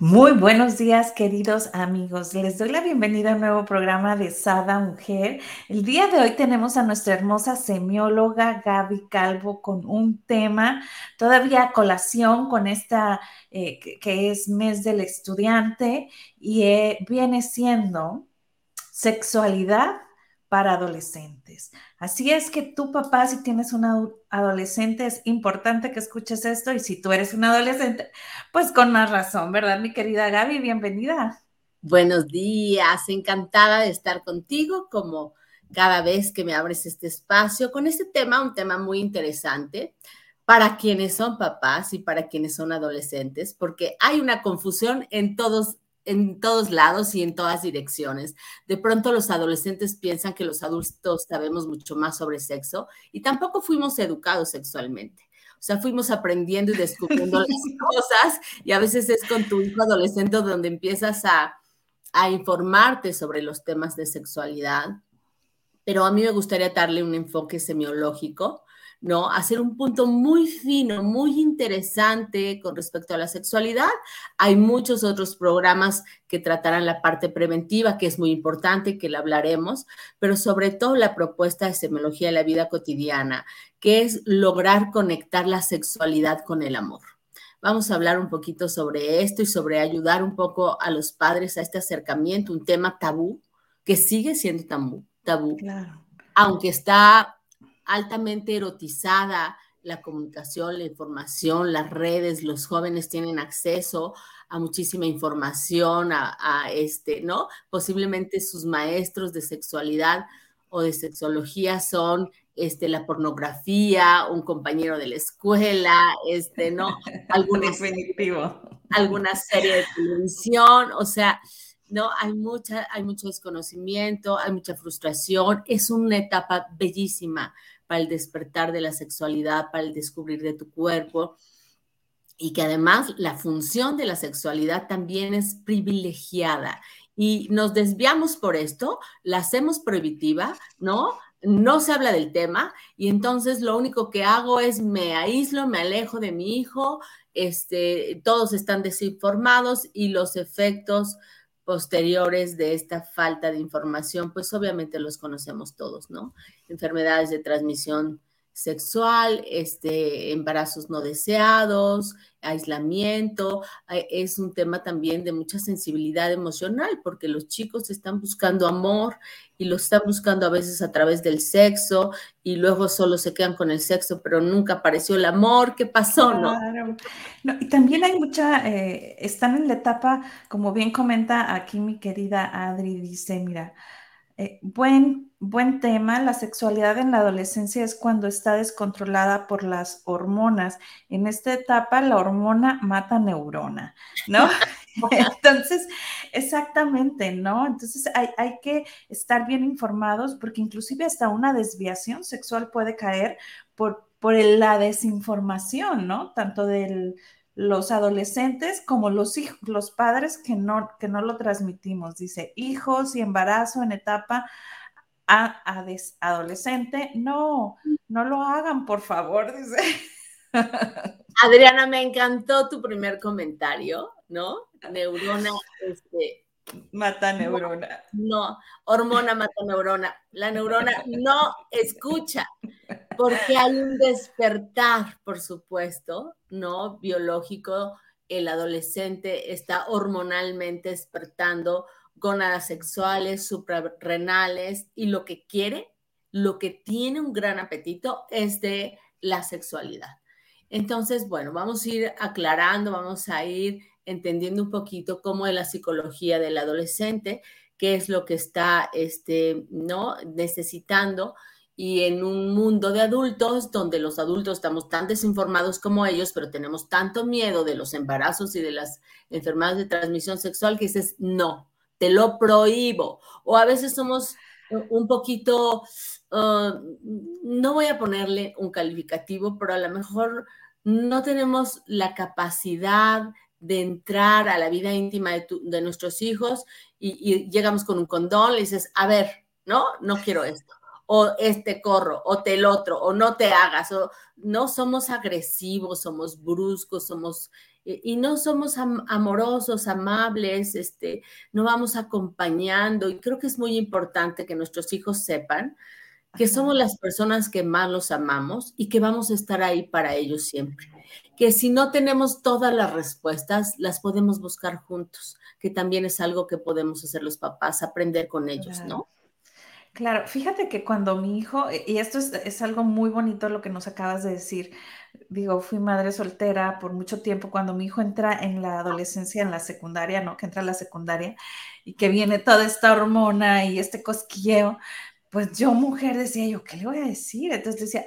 Muy buenos días, queridos amigos. Les doy la bienvenida a un nuevo programa de Sada Mujer. El día de hoy tenemos a nuestra hermosa semióloga Gaby Calvo con un tema todavía a colación con esta eh, que, es mes del estudiante y eh, viene siendo sexualidad para adolescentes. Así es que tú, papá, si tienes un adolescente, es importante que escuches esto y si tú eres un adolescente, pues con más razón, ¿verdad, mi querida Gaby? Bienvenida. Buenos días, encantada de estar contigo como cada vez que me abres este espacio con este tema, un tema muy interesante para quienes son papás y para quienes son adolescentes, porque hay una confusión en todos en todos lados y en todas direcciones. De pronto los adolescentes piensan que los adultos sabemos mucho más sobre sexo y tampoco fuimos educados sexualmente. O sea, fuimos aprendiendo y descubriendo las cosas y a veces es con tu hijo adolescente donde empiezas a, a informarte sobre los temas de sexualidad. Pero a mí me gustaría darle un enfoque semiológico ¿no? Hacer un punto muy fino, muy interesante con respecto a la sexualidad. Hay muchos otros programas que tratarán la parte preventiva, que es muy importante, que la hablaremos, pero sobre todo la propuesta de semiología de la vida cotidiana, que es lograr conectar la sexualidad con el amor. Vamos a hablar un poquito sobre esto y sobre ayudar un poco a los padres a este acercamiento, un tema tabú, que sigue siendo tabú, tabú. Aunque está altamente erotizada la comunicación, la información, las redes, los jóvenes tienen acceso a muchísima información, a, este, ¿no? Posiblemente sus maestros de sexualidad o de sexología son este, la pornografía, un compañero de la escuela, este, ¿no? Alguna, Definitivo. alguna serie de televisión, o sea, ¿no? Hay, mucha, hay mucho desconocimiento, hay mucha frustración, es una etapa bellísima para el despertar de la sexualidad, para el descubrir de tu cuerpo. Y que además la función de la sexualidad también es privilegiada. Y nos desviamos por esto, la hacemos prohibitiva, ¿no? No se habla del tema y entonces lo único que hago es me aíslo, me alejo de mi hijo, este, todos están desinformados y los efectos posteriores de esta falta de información, pues obviamente los conocemos todos, ¿no? Enfermedades de transmisión sexual, este, embarazos no deseados, aislamiento, es un tema también de mucha sensibilidad emocional, porque los chicos están buscando amor y lo están buscando a veces a través del sexo y luego solo se quedan con el sexo, pero nunca apareció el amor, ¿qué pasó? No? y también hay mucha, eh, están en la etapa, como bien comenta aquí mi querida Adri, dice, mira, eh, buen, buen tema. La sexualidad en la adolescencia es cuando está descontrolada por las hormonas. En esta etapa, la hormona mata neurona, ¿no? Entonces, exactamente, ¿no? Entonces hay, hay, que estar bien informados porque inclusive hasta una desviación sexual puede caer por, por la desinformación, ¿no? Tanto del los adolescentes como los hijos, los padres que no, que no lo transmitimos. Dice, hijos y embarazo en etapa a, adolescente, no, no lo hagan, por favor, dice. Adriana, me encantó tu primer comentario, ¿no? Neurona, este, Mata neurona. No, hormona mata neurona. La neurona no escucha, porque hay un despertar, por supuesto, ¿no? Biológico. El adolescente está hormonalmente despertando gónadas sexuales, suprarrenales, y lo que quiere, lo que tiene un gran apetito es de la sexualidad. Entonces, bueno, vamos a ir aclarando, vamos a ir entendiendo un poquito cómo es la psicología del adolescente, qué es lo que está este, ¿no? necesitando y en un mundo de adultos donde los adultos estamos tan desinformados como ellos, pero tenemos tanto miedo de los embarazos y de las enfermedades de transmisión sexual que dices, no, te lo prohíbo. O a veces somos un poquito, uh, no voy a ponerle un calificativo, pero a lo mejor no tenemos la capacidad de entrar a la vida íntima de, nuestros hijos y, llegamos con un condón, le dices, a ver, no, no quiero esto o este corro, o te el otro, o no te hagas, o no somos agresivos, somos bruscos, somos y no somos amorosos, amables, este, no vamos acompañando y creo que es muy importante que nuestros hijos sepan que somos las personas que más los amamos y que vamos a estar ahí para ellos siempre. Que si no tenemos todas las respuestas, las podemos buscar juntos, que también es algo que podemos hacer los papás, aprender con ellos, ¿no? Claro, fíjate que cuando mi hijo, y esto es, algo muy bonito lo que nos acabas de decir, digo, fui madre soltera por mucho tiempo, cuando mi hijo entra en la adolescencia, en la secundaria, ¿no? Que entra a la secundaria y que viene toda esta hormona y este cosquilleo, pues yo mujer decía yo, ¿qué le voy a decir? Entonces decía,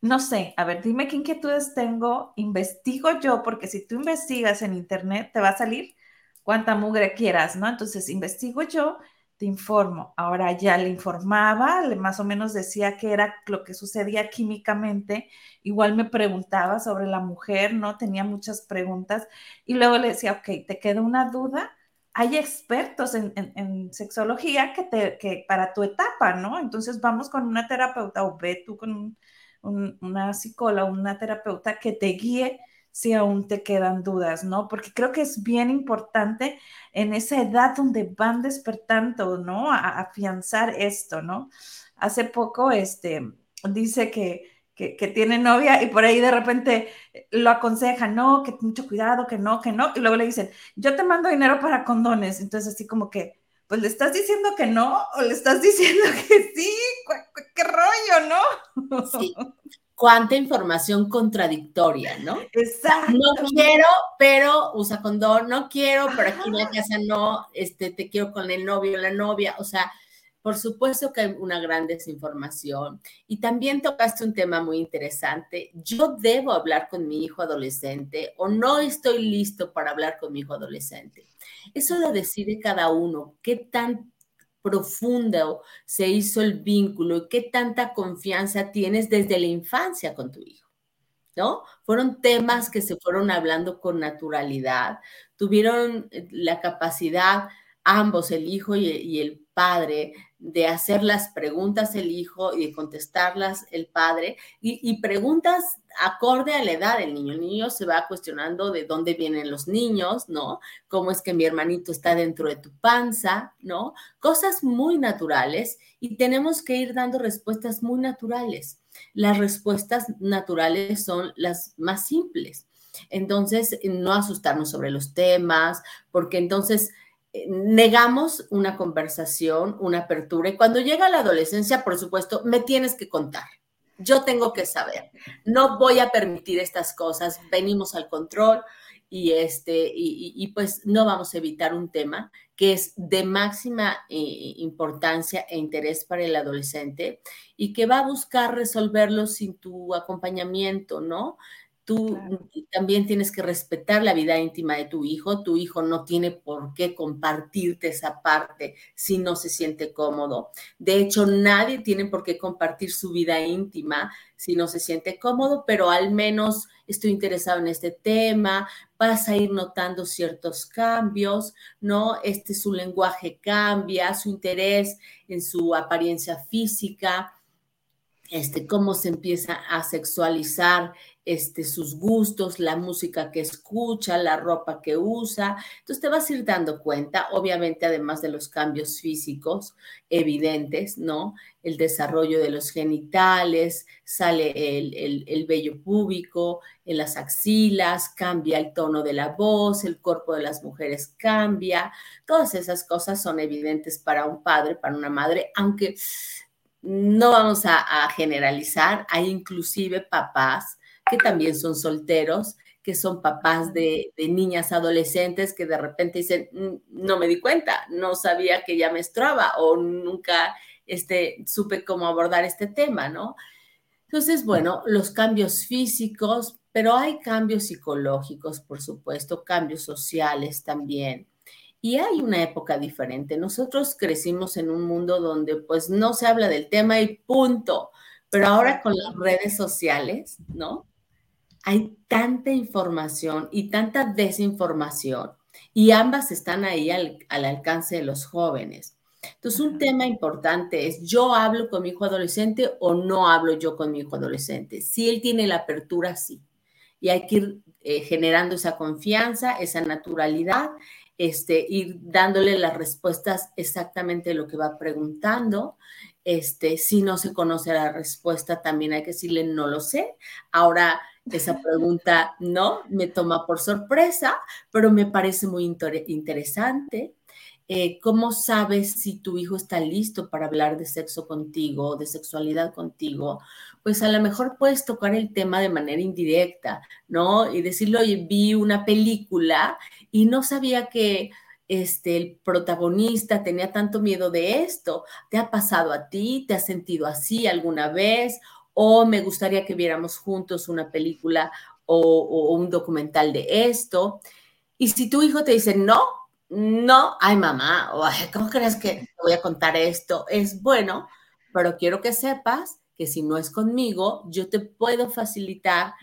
no sé, a ver, dime qué inquietudes tengo, investigo yo, porque si tú investigas en internet, te va a salir cuánta mugre quieras, ¿no? Entonces investigo yo te informo. Ahora ya le informaba, le más o menos decía que era lo que sucedía químicamente. Igual me preguntaba sobre la mujer, ¿no? Tenía muchas preguntas. Y luego le decía, ok, ¿te queda una duda? Hay expertos en, sexología que, te, que para tu etapa, ¿no? Entonces vamos con una terapeuta o ve tú con una psicóloga, una terapeuta que te guíe si aún te quedan dudas, ¿no? Porque creo que es bien importante en esa edad donde van despertando, ¿no? A, afianzar esto, ¿no? Hace poco, este, dice que, que, tiene novia y por ahí de repente lo aconseja, no, que mucho cuidado, que no, que no, y luego le dicen, yo te mando dinero para condones, entonces así como que, pues le estás diciendo que no o le estás diciendo que sí, qué rollo, ¿no? Sí cuánta información contradictoria, ¿no? Exacto. No quiero, pero usa condón, no quiero, pero aquí en la casa no, este, te quiero con el novio o la novia, o sea, por supuesto que hay una gran desinformación. Y también tocaste un tema muy interesante. Yo debo hablar con mi hijo adolescente o no estoy listo para hablar con mi hijo adolescente. Eso lo decide cada uno. ¿Qué tan profundo se hizo el vínculo y qué tanta confianza tienes desde la infancia con tu hijo, ¿no? Fueron temas que se fueron hablando con naturalidad, tuvieron eh, la capacidad ambos, el hijo y el padre, de hacer las preguntas el hijo y de contestarlas el padre, y, preguntas acorde a la edad del niño. El niño se va cuestionando de dónde vienen los niños, ¿no? ¿Cómo es que mi hermanito está dentro de tu panza, ¿no? Cosas muy naturales y tenemos que ir dando respuestas muy naturales. Las respuestas naturales son las más simples. Entonces, no asustarnos sobre los temas, porque entonces negamos una conversación, una apertura. Y cuando llega la adolescencia, por supuesto, me tienes que contar. Yo tengo que saber. No voy a permitir estas cosas. Venimos al control y, este, y, pues no vamos a evitar un tema que es de máxima eh, importancia e interés para el adolescente y que va a buscar resolverlo sin tu acompañamiento, ¿no? Tú también tienes que respetar la vida íntima de tu hijo. Tu hijo no tiene por qué compartirte esa parte si no se siente cómodo. De hecho, nadie tiene por qué compartir su vida íntima si no se siente cómodo, pero al menos estoy interesado en este tema, vas a ir notando ciertos cambios, ¿no? Este su lenguaje cambia, su interés en su apariencia física, este, cómo se empieza a sexualizar este, sus gustos, la música que escucha, la ropa que usa. Entonces te vas a ir dando cuenta, obviamente, además de los cambios físicos evidentes, ¿no? El desarrollo de los genitales, sale el, el vello púbico en las axilas, cambia el tono de la voz, el cuerpo de las mujeres cambia. Todas esas cosas son evidentes para un padre, para una madre, aunque no vamos a, generalizar, hay inclusive papás que también son solteros, que son papás de, niñas adolescentes que de repente dicen, mm, no me di cuenta, no sabía que ya menstruaba o nunca este, supe cómo abordar este tema, ¿no? Entonces, bueno, los cambios físicos, pero hay cambios psicológicos, por supuesto, cambios sociales también. Y hay una época diferente. Nosotros crecimos en un mundo donde pues no se habla del tema y punto. Pero ahora con las redes sociales, ¿no? Hay tanta información y tanta desinformación y ambas están ahí al, alcance de los jóvenes. Entonces, un tema importante es, ¿yo hablo con mi hijo adolescente o no hablo yo con mi hijo adolescente? Si él tiene la apertura, sí. Y hay que ir eh, generando esa confianza, esa naturalidad, este, ir dándole las respuestas exactamente lo que va preguntando este, si no se conoce la respuesta, también hay que decirle no lo sé. Ahora esa pregunta no me toma por sorpresa, pero me parece muy interesante. Eh, ¿Cómo sabes si tu hijo está listo para hablar de sexo contigo, de sexualidad contigo? Pues a lo mejor puedes tocar el tema de manera indirecta, ¿no? Y decirle, oye, vi una película y no sabía que este, el protagonista tenía tanto miedo de esto. ¿Te ha pasado a ti? ¿Te has sentido así alguna vez? ¿O me gustaría que viéramos juntos una película o, un documental de esto? Y si tu hijo te dice, no, no, ay mamá, ¿cómo crees que te voy a contar esto? Es bueno, pero quiero que sepas que si no es conmigo, yo te puedo facilitar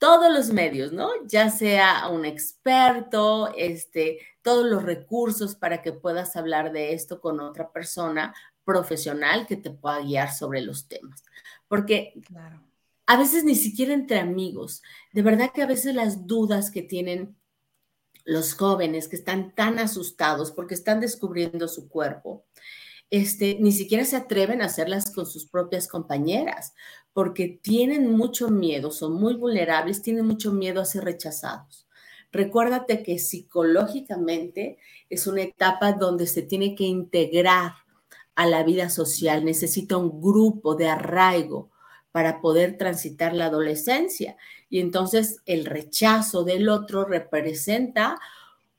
todos los medios, ¿no? Ya sea un experto, este, todos los recursos para que puedas hablar de esto con otra persona profesional que te pueda guiar sobre los temas. Porque a veces ni siquiera entre amigos, de verdad que a veces las dudas que tienen los jóvenes que están tan asustados porque están descubriendo su cuerpo, este, ni siquiera se atreven a hacerlas con sus propias compañeras, porque tienen mucho miedo, son muy vulnerables, tienen mucho miedo a ser rechazados. Recuérdate que psicológicamente es una etapa donde se tiene que integrar a la vida social, necesita un grupo de arraigo para poder transitar la adolescencia. Y entonces el rechazo del otro representa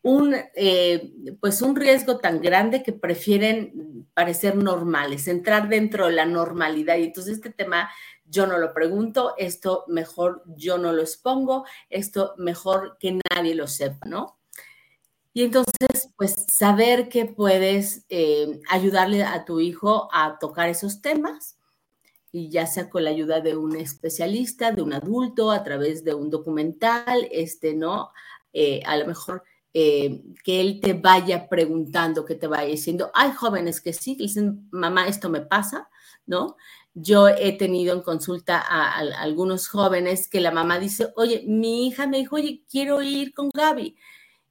un, eh, pues un riesgo tan grande que prefieren parecer normales, entrar dentro de la normalidad. Y entonces este tema yo no lo pregunto, esto mejor yo no lo expongo, esto mejor que nadie lo sepa, ¿no? Y entonces, pues saber que puedes eh, ayudarle a tu hijo a tocar esos temas, y ya sea con la ayuda de un especialista, de un adulto, a través de un documental, este, ¿no? Eh, a lo mejor eh, que él te vaya preguntando, que te vaya diciendo, hay jóvenes que sí, dicen, mamá, esto me pasa, ¿no? Yo he tenido en consulta a, algunos jóvenes que la mamá dice, oye, mi hija me dijo, oye, quiero ir con Gaby.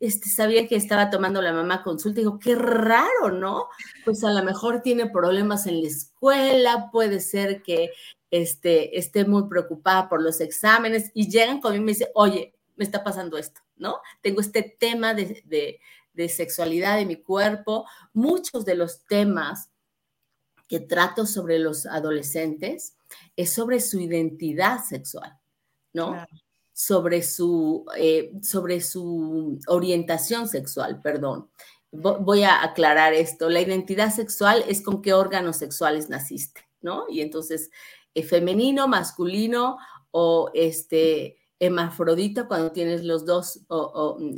Este, sabía que estaba tomando la mamá consulta digo, qué raro, ¿no? Pues a lo mejor tiene problemas en la escuela, puede ser que este, esté muy preocupada por los exámenes y llegan conmigo y me dicen, oye, me está pasando esto, ¿no? Tengo este tema de, de, de sexualidad de mi cuerpo. Muchos de los temas que trato sobre los adolescentes es sobre su identidad sexual, ¿no? Sobre, su, eh, sobre su orientación sexual, perdón. Voy a aclarar esto. La identidad sexual es con qué órganos sexuales naciste, ¿no? Y entonces, eh, femenino, masculino o este hermafrodita cuando tienes los dos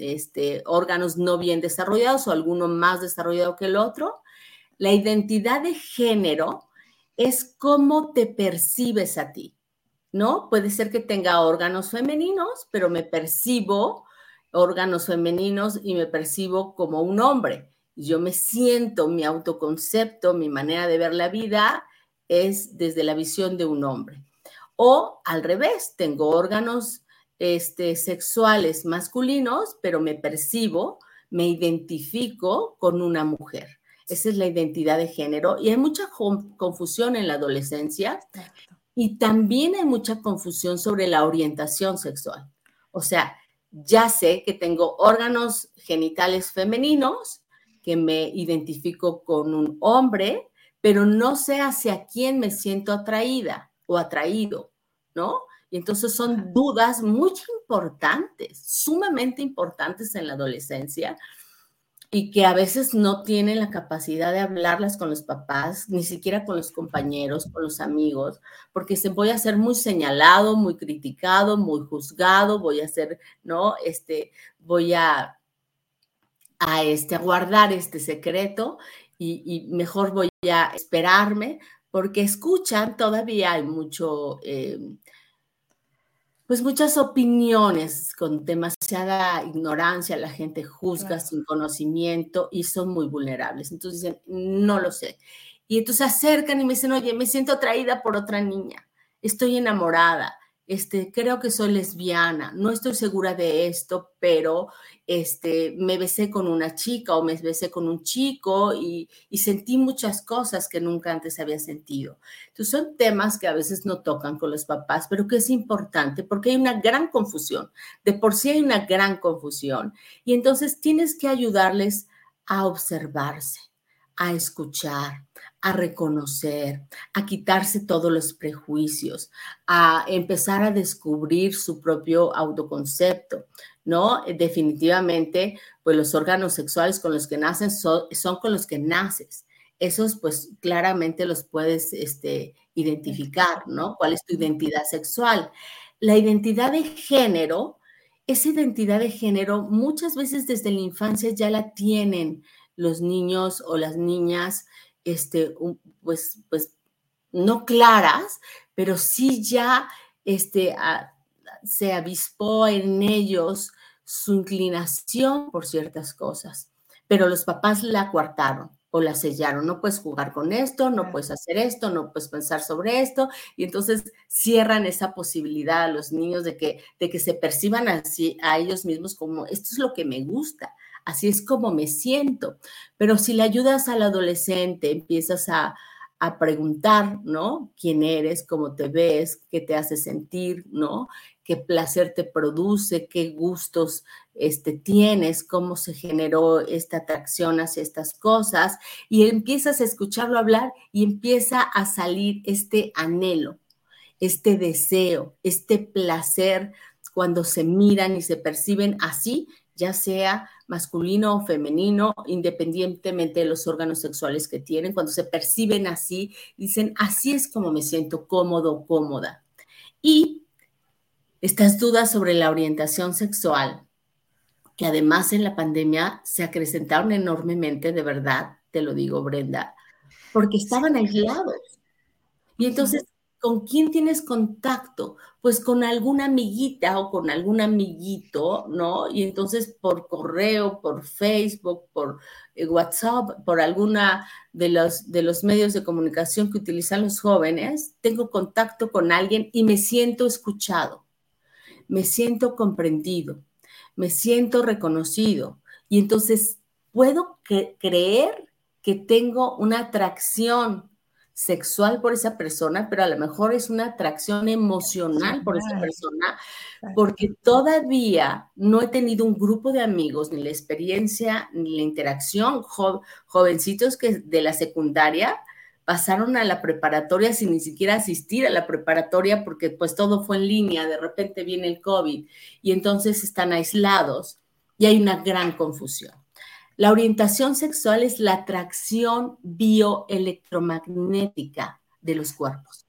este, órganos no bien desarrollados o alguno más desarrollado que el otro, la identidad de género es cómo te percibes a ti, ¿no? Puede ser que tenga órganos femeninos, pero me percibo órganos femeninos y me percibo como un hombre. Yo me siento, mi autoconcepto, mi manera de ver la vida es desde la visión de un hombre. O al revés, tengo órganos este, sexuales masculinos, pero me percibo, me identifico con una mujer. Esa es la identidad de género y hay mucha confusión en la adolescencia y también hay mucha confusión sobre la orientación sexual. O sea, ya sé que tengo órganos genitales femeninos, que me identifico con un hombre, pero no sé hacia quién me siento atraída o atraído, ¿no? Y entonces son dudas muy importantes, sumamente importantes en la adolescencia, y que a veces no tienen la capacidad de hablarlas con los papás, ni siquiera con los compañeros, con los amigos, porque se voy a ser muy señalado, muy criticado, muy juzgado, voy a ser, ¿no? Este, voy a, a, este, guardar este secreto y, mejor voy a esperarme, porque escuchan, todavía hay mucho... Eh, pues muchas opiniones con demasiada ignorancia, la gente juzga sin conocimiento y son muy vulnerables. Entonces dicen, no lo sé. Y entonces se acercan y me dicen, oye, me siento atraída por otra niña, estoy enamorada, este, creo que soy lesbiana, no estoy segura de esto, pero este, me besé con una chica o me besé con un chico y, y, sentí muchas cosas que nunca antes había sentido. Entonces son temas que a veces no tocan con los papás, pero que es importante porque hay una gran confusión. De por sí hay una gran confusión y entonces tienes que ayudarles a observarse, a escuchar, a reconocer, a quitarse todos los prejuicios, a empezar a descubrir su propio autoconcepto, ¿no? Definitivamente, pues los órganos sexuales con los que nacen son, con los que naces. Esos, pues claramente los puedes este, identificar, ¿no? ¿Cuál es tu identidad sexual? La identidad de género, esa identidad de género muchas veces desde la infancia ya la tienen los niños o las niñas este, pues, pues, no claras, pero sí ya este, se avispó en ellos su inclinación por ciertas cosas, pero los papás la coartaron o la sellaron. No puedes jugar con esto, no puedes hacer esto, no puedes pensar sobre esto. Y entonces cierran esa posibilidad a los niños de que, de que se perciban así a ellos mismos como esto es lo que me gusta así es como me siento. Pero si le ayudas al adolescente, empiezas a, preguntar, ¿no? ¿Quién eres? ¿Cómo te ves? ¿Qué te hace sentir? ¿No? ¿Qué placer te produce? ¿Qué gustos este, tienes? ¿Cómo se generó esta atracción hacia estas cosas? Y empiezas a escucharlo hablar y empieza a salir este anhelo, este deseo, este placer cuando se miran y se perciben así, ya sea masculino o femenino, independientemente de los órganos sexuales que tienen, cuando se perciben así, dicen, así es como me siento cómodo, cómoda. Y estas dudas sobre la orientación sexual, que además en la pandemia se acrecentaron enormemente, de verdad, te lo digo, Brenda, porque estaban aislados. Y entonces ¿Con quién tienes contacto? Pues con alguna amiguita o con algún amiguito, ¿no? Y entonces por correo, por Facebook, por eh, WhatsApp, por alguna de los, de los medios de comunicación que utilizan los jóvenes, tengo contacto con alguien y me siento escuchado, me siento comprendido, me siento reconocido. Y entonces puedo creer que tengo una atracción sexual por esa persona, pero a lo mejor es una atracción emocional por esa persona, porque todavía no he tenido un grupo de amigos, ni la experiencia, ni la interacción, jovencitos que de la secundaria pasaron a la preparatoria sin ni siquiera asistir a la preparatoria porque pues todo fue en línea, de repente viene el COVID y entonces están aislados y hay una gran confusión. La orientación sexual es la atracción bioelectromagnética de los cuerpos.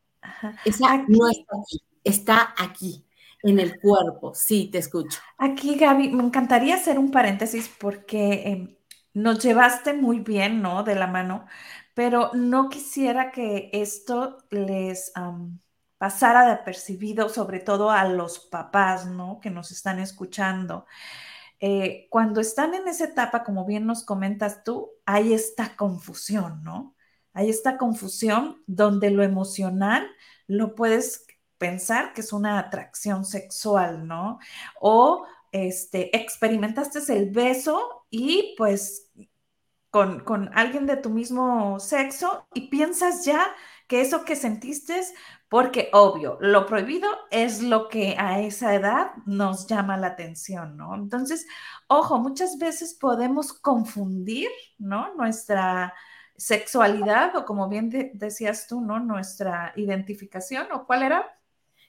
Esa no está aquí, está aquí, en el cuerpo. Sí, te escucho. Aquí, Gaby, me encantaría hacer un paréntesis porque em, nos llevaste muy bien, ¿no? De la mano, pero no quisiera que esto les pasara de apercibido, sobre todo a los papás, ¿no? Que nos están escuchando. Eh, cuando están en esa etapa, como bien nos comentas tú, hay esta confusión, ¿no? Hay esta confusión donde lo emocional lo puedes pensar que es una atracción sexual, ¿no? O este, experimentaste el beso y pues con, con alguien de tu mismo sexo y piensas ya que eso que sentiste porque obvio, lo prohibido es lo que a esa edad nos llama la atención, ¿no? Entonces, ojo, muchas veces podemos confundir, ¿no? Nuestra sexualidad o como bien decías tú, ¿no? Nuestra identificación o cuál era?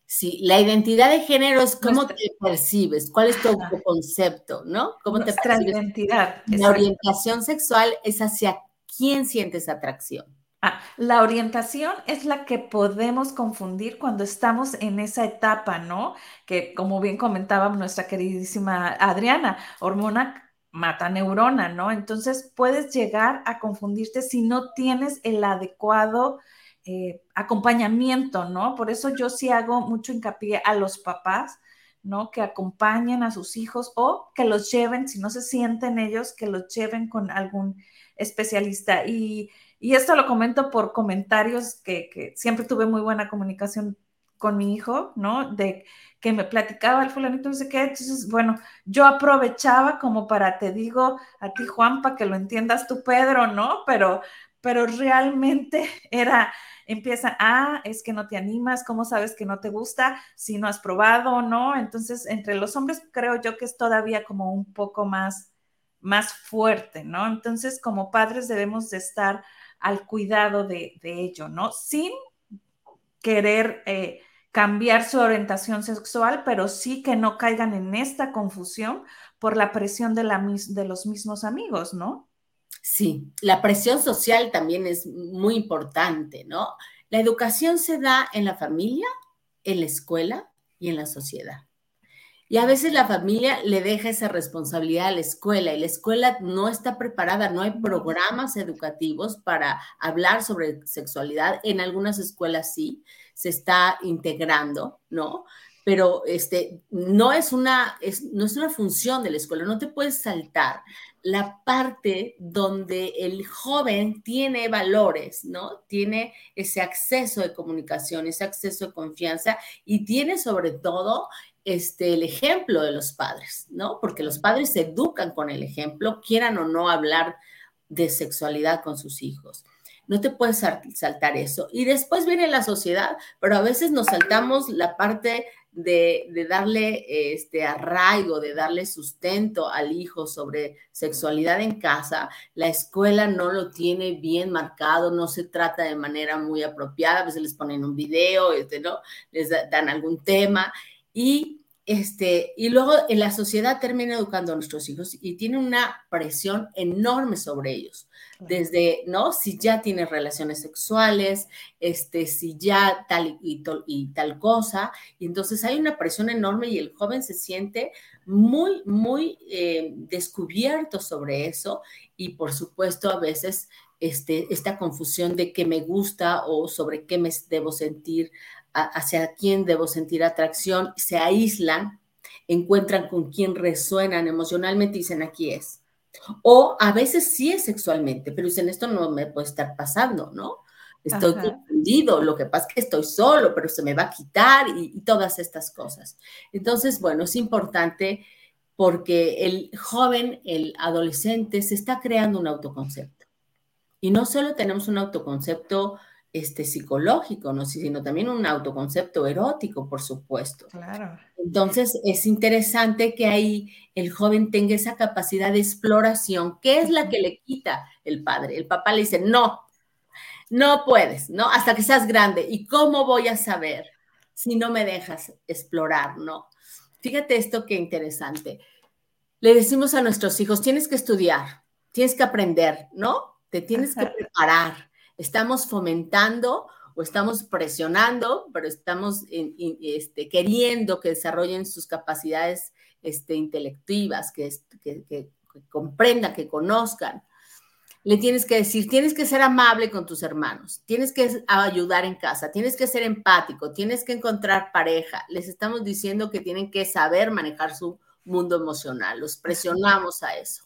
Sí, la identidad de género es cómo te percibes, cuál es tu concepto, ¿no? ¿Cómo te percibes? identidad. La orientación sexual es hacia quién sientes atracción. Ah, la orientación es la que podemos confundir cuando estamos en esa etapa, ¿no? Que como bien comentaba nuestra queridísima Adriana, hormona mata neurona, ¿no? Entonces puedes llegar a confundirte si no tienes el adecuado eh, acompañamiento, ¿no? Por eso yo sí hago mucho hincapié a los papás, ¿no? Que acompañen a sus hijos o que los lleven, si no se sienten ellos, que los lleven con algún especialista. Y y esto lo comento por comentarios que, siempre tuve muy buena comunicación con mi hijo, ¿no? De que me platicaba el fulanito, no sé qué. Entonces, bueno, yo aprovechaba como para, te digo a ti, Juan, para que lo entiendas tú, Pedro, ¿no? Pero, pero realmente era, empieza, ah, es que no te animas, ¿cómo sabes que no te gusta? Si no has probado, ¿no? Entonces, entre los hombres creo yo que es todavía como un poco más, más fuerte, ¿no? Entonces, como padres debemos de estar al cuidado de, ello, ¿no? Sin querer eh, cambiar su orientación sexual, pero sí que no caigan en esta confusión por la presión de, de los mismos amigos, ¿no? Sí, la presión social también es muy importante, ¿no? La educación se da en la familia, en la escuela y en la sociedad. Y a veces la familia le deja esa responsabilidad a la escuela y la escuela no está preparada, no hay programas educativos para hablar sobre sexualidad. En algunas escuelas sí, se está integrando, ¿no? Pero este, no, es una, es, no es una función de la escuela, no te puedes saltar la parte donde el joven tiene valores, ¿no? Tiene ese acceso de comunicación, ese acceso de confianza y tiene sobre todo este, el ejemplo de los padres, ¿no? Porque los padres se educan con el ejemplo, quieran o no hablar de sexualidad con sus hijos. No te puedes saltar eso. Y después viene la sociedad, pero a veces nos saltamos la parte de, darle este arraigo, de darle sustento al hijo sobre sexualidad en casa. La escuela no lo tiene bien marcado, no se trata de manera muy apropiada. A veces les ponen un video, este, ¿no? Les dan algún tema y, este, y luego en la sociedad termina educando a nuestros hijos y tiene una presión enorme sobre ellos. Desde, ¿no? Si ya tienes relaciones sexuales, este, si ya tal y, y tal cosa. Y entonces hay una presión enorme y el joven se siente muy, muy eh, descubierto sobre eso. Y por supuesto, a veces este, esta confusión de qué me gusta o sobre qué me debo sentir hacia quién debo sentir atracción, se aíslan, encuentran con quién resuenan emocionalmente y dicen aquí es. O a veces sí es sexualmente, pero dicen esto no me puede estar pasando, ¿no? Estoy confundido, lo que pasa es que estoy solo, pero se me va a quitar y, y todas estas cosas. Entonces, bueno, es importante porque el joven, el adolescente, se está creando un autoconcepto. Y no solo tenemos un autoconcepto este, psicológico, ¿no? sino también un autoconcepto erótico, por supuesto. Claro. Entonces, es interesante que ahí el joven tenga esa capacidad de exploración, que es la que le quita el padre. El papá le dice, no, no puedes, ¿no? Hasta que seas grande. ¿Y cómo voy a saber si no me dejas explorar, ¿no? Fíjate esto qué interesante. Le decimos a nuestros hijos, tienes que estudiar, tienes que aprender, ¿no? Te tienes que preparar estamos fomentando o estamos presionando, pero estamos este, queriendo que desarrollen sus capacidades este, intelectivas, que, que, comprendan, que conozcan. Le tienes que decir, tienes que ser amable con tus hermanos, tienes que ayudar en casa, tienes que ser empático, tienes que encontrar pareja. Les estamos diciendo que tienen que saber manejar su mundo emocional, los presionamos a eso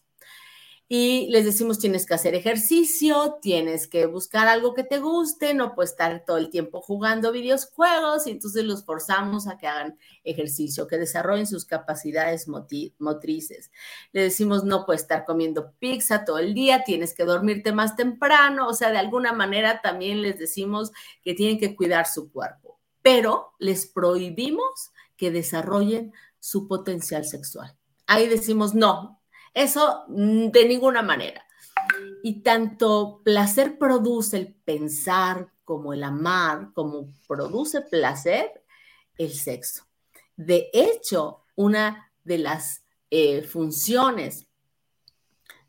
y les decimos tienes que hacer ejercicio, tienes que buscar algo que te guste, no puedes estar todo el tiempo jugando videojuegos y entonces los forzamos a que hagan ejercicio, que desarrollen sus capacidades motrices. Les decimos no puedes estar comiendo pizza todo el día, tienes que dormirte más temprano, o sea, de alguna manera también les decimos que tienen que cuidar su cuerpo, pero les prohibimos que desarrollen su potencial sexual. Ahí decimos, no, eso mm, de ninguna manera. Y tanto placer produce el pensar como el amar, como produce placer, el sexo. De hecho, una de las eh, funciones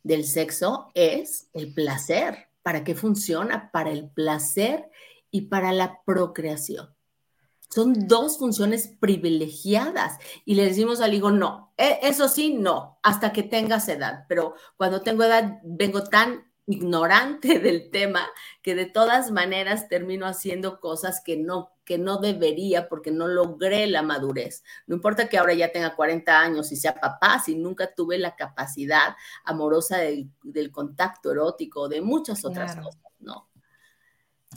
del sexo es el placer. ¿Para qué funciona? Para el placer y para la procreación. Son dos funciones privilegiadas y le decimos al hijo, no, e, eso sí, no, hasta que tengas edad. Pero cuando tengo edad, vengo tan ignorante del tema que de todas maneras termino haciendo cosas que no que no debería porque no logré la madurez. No importa que ahora ya tenga 40 años y sea papá, si nunca tuve la capacidad amorosa del, contacto erótico, de muchas otras cosas, ¿no?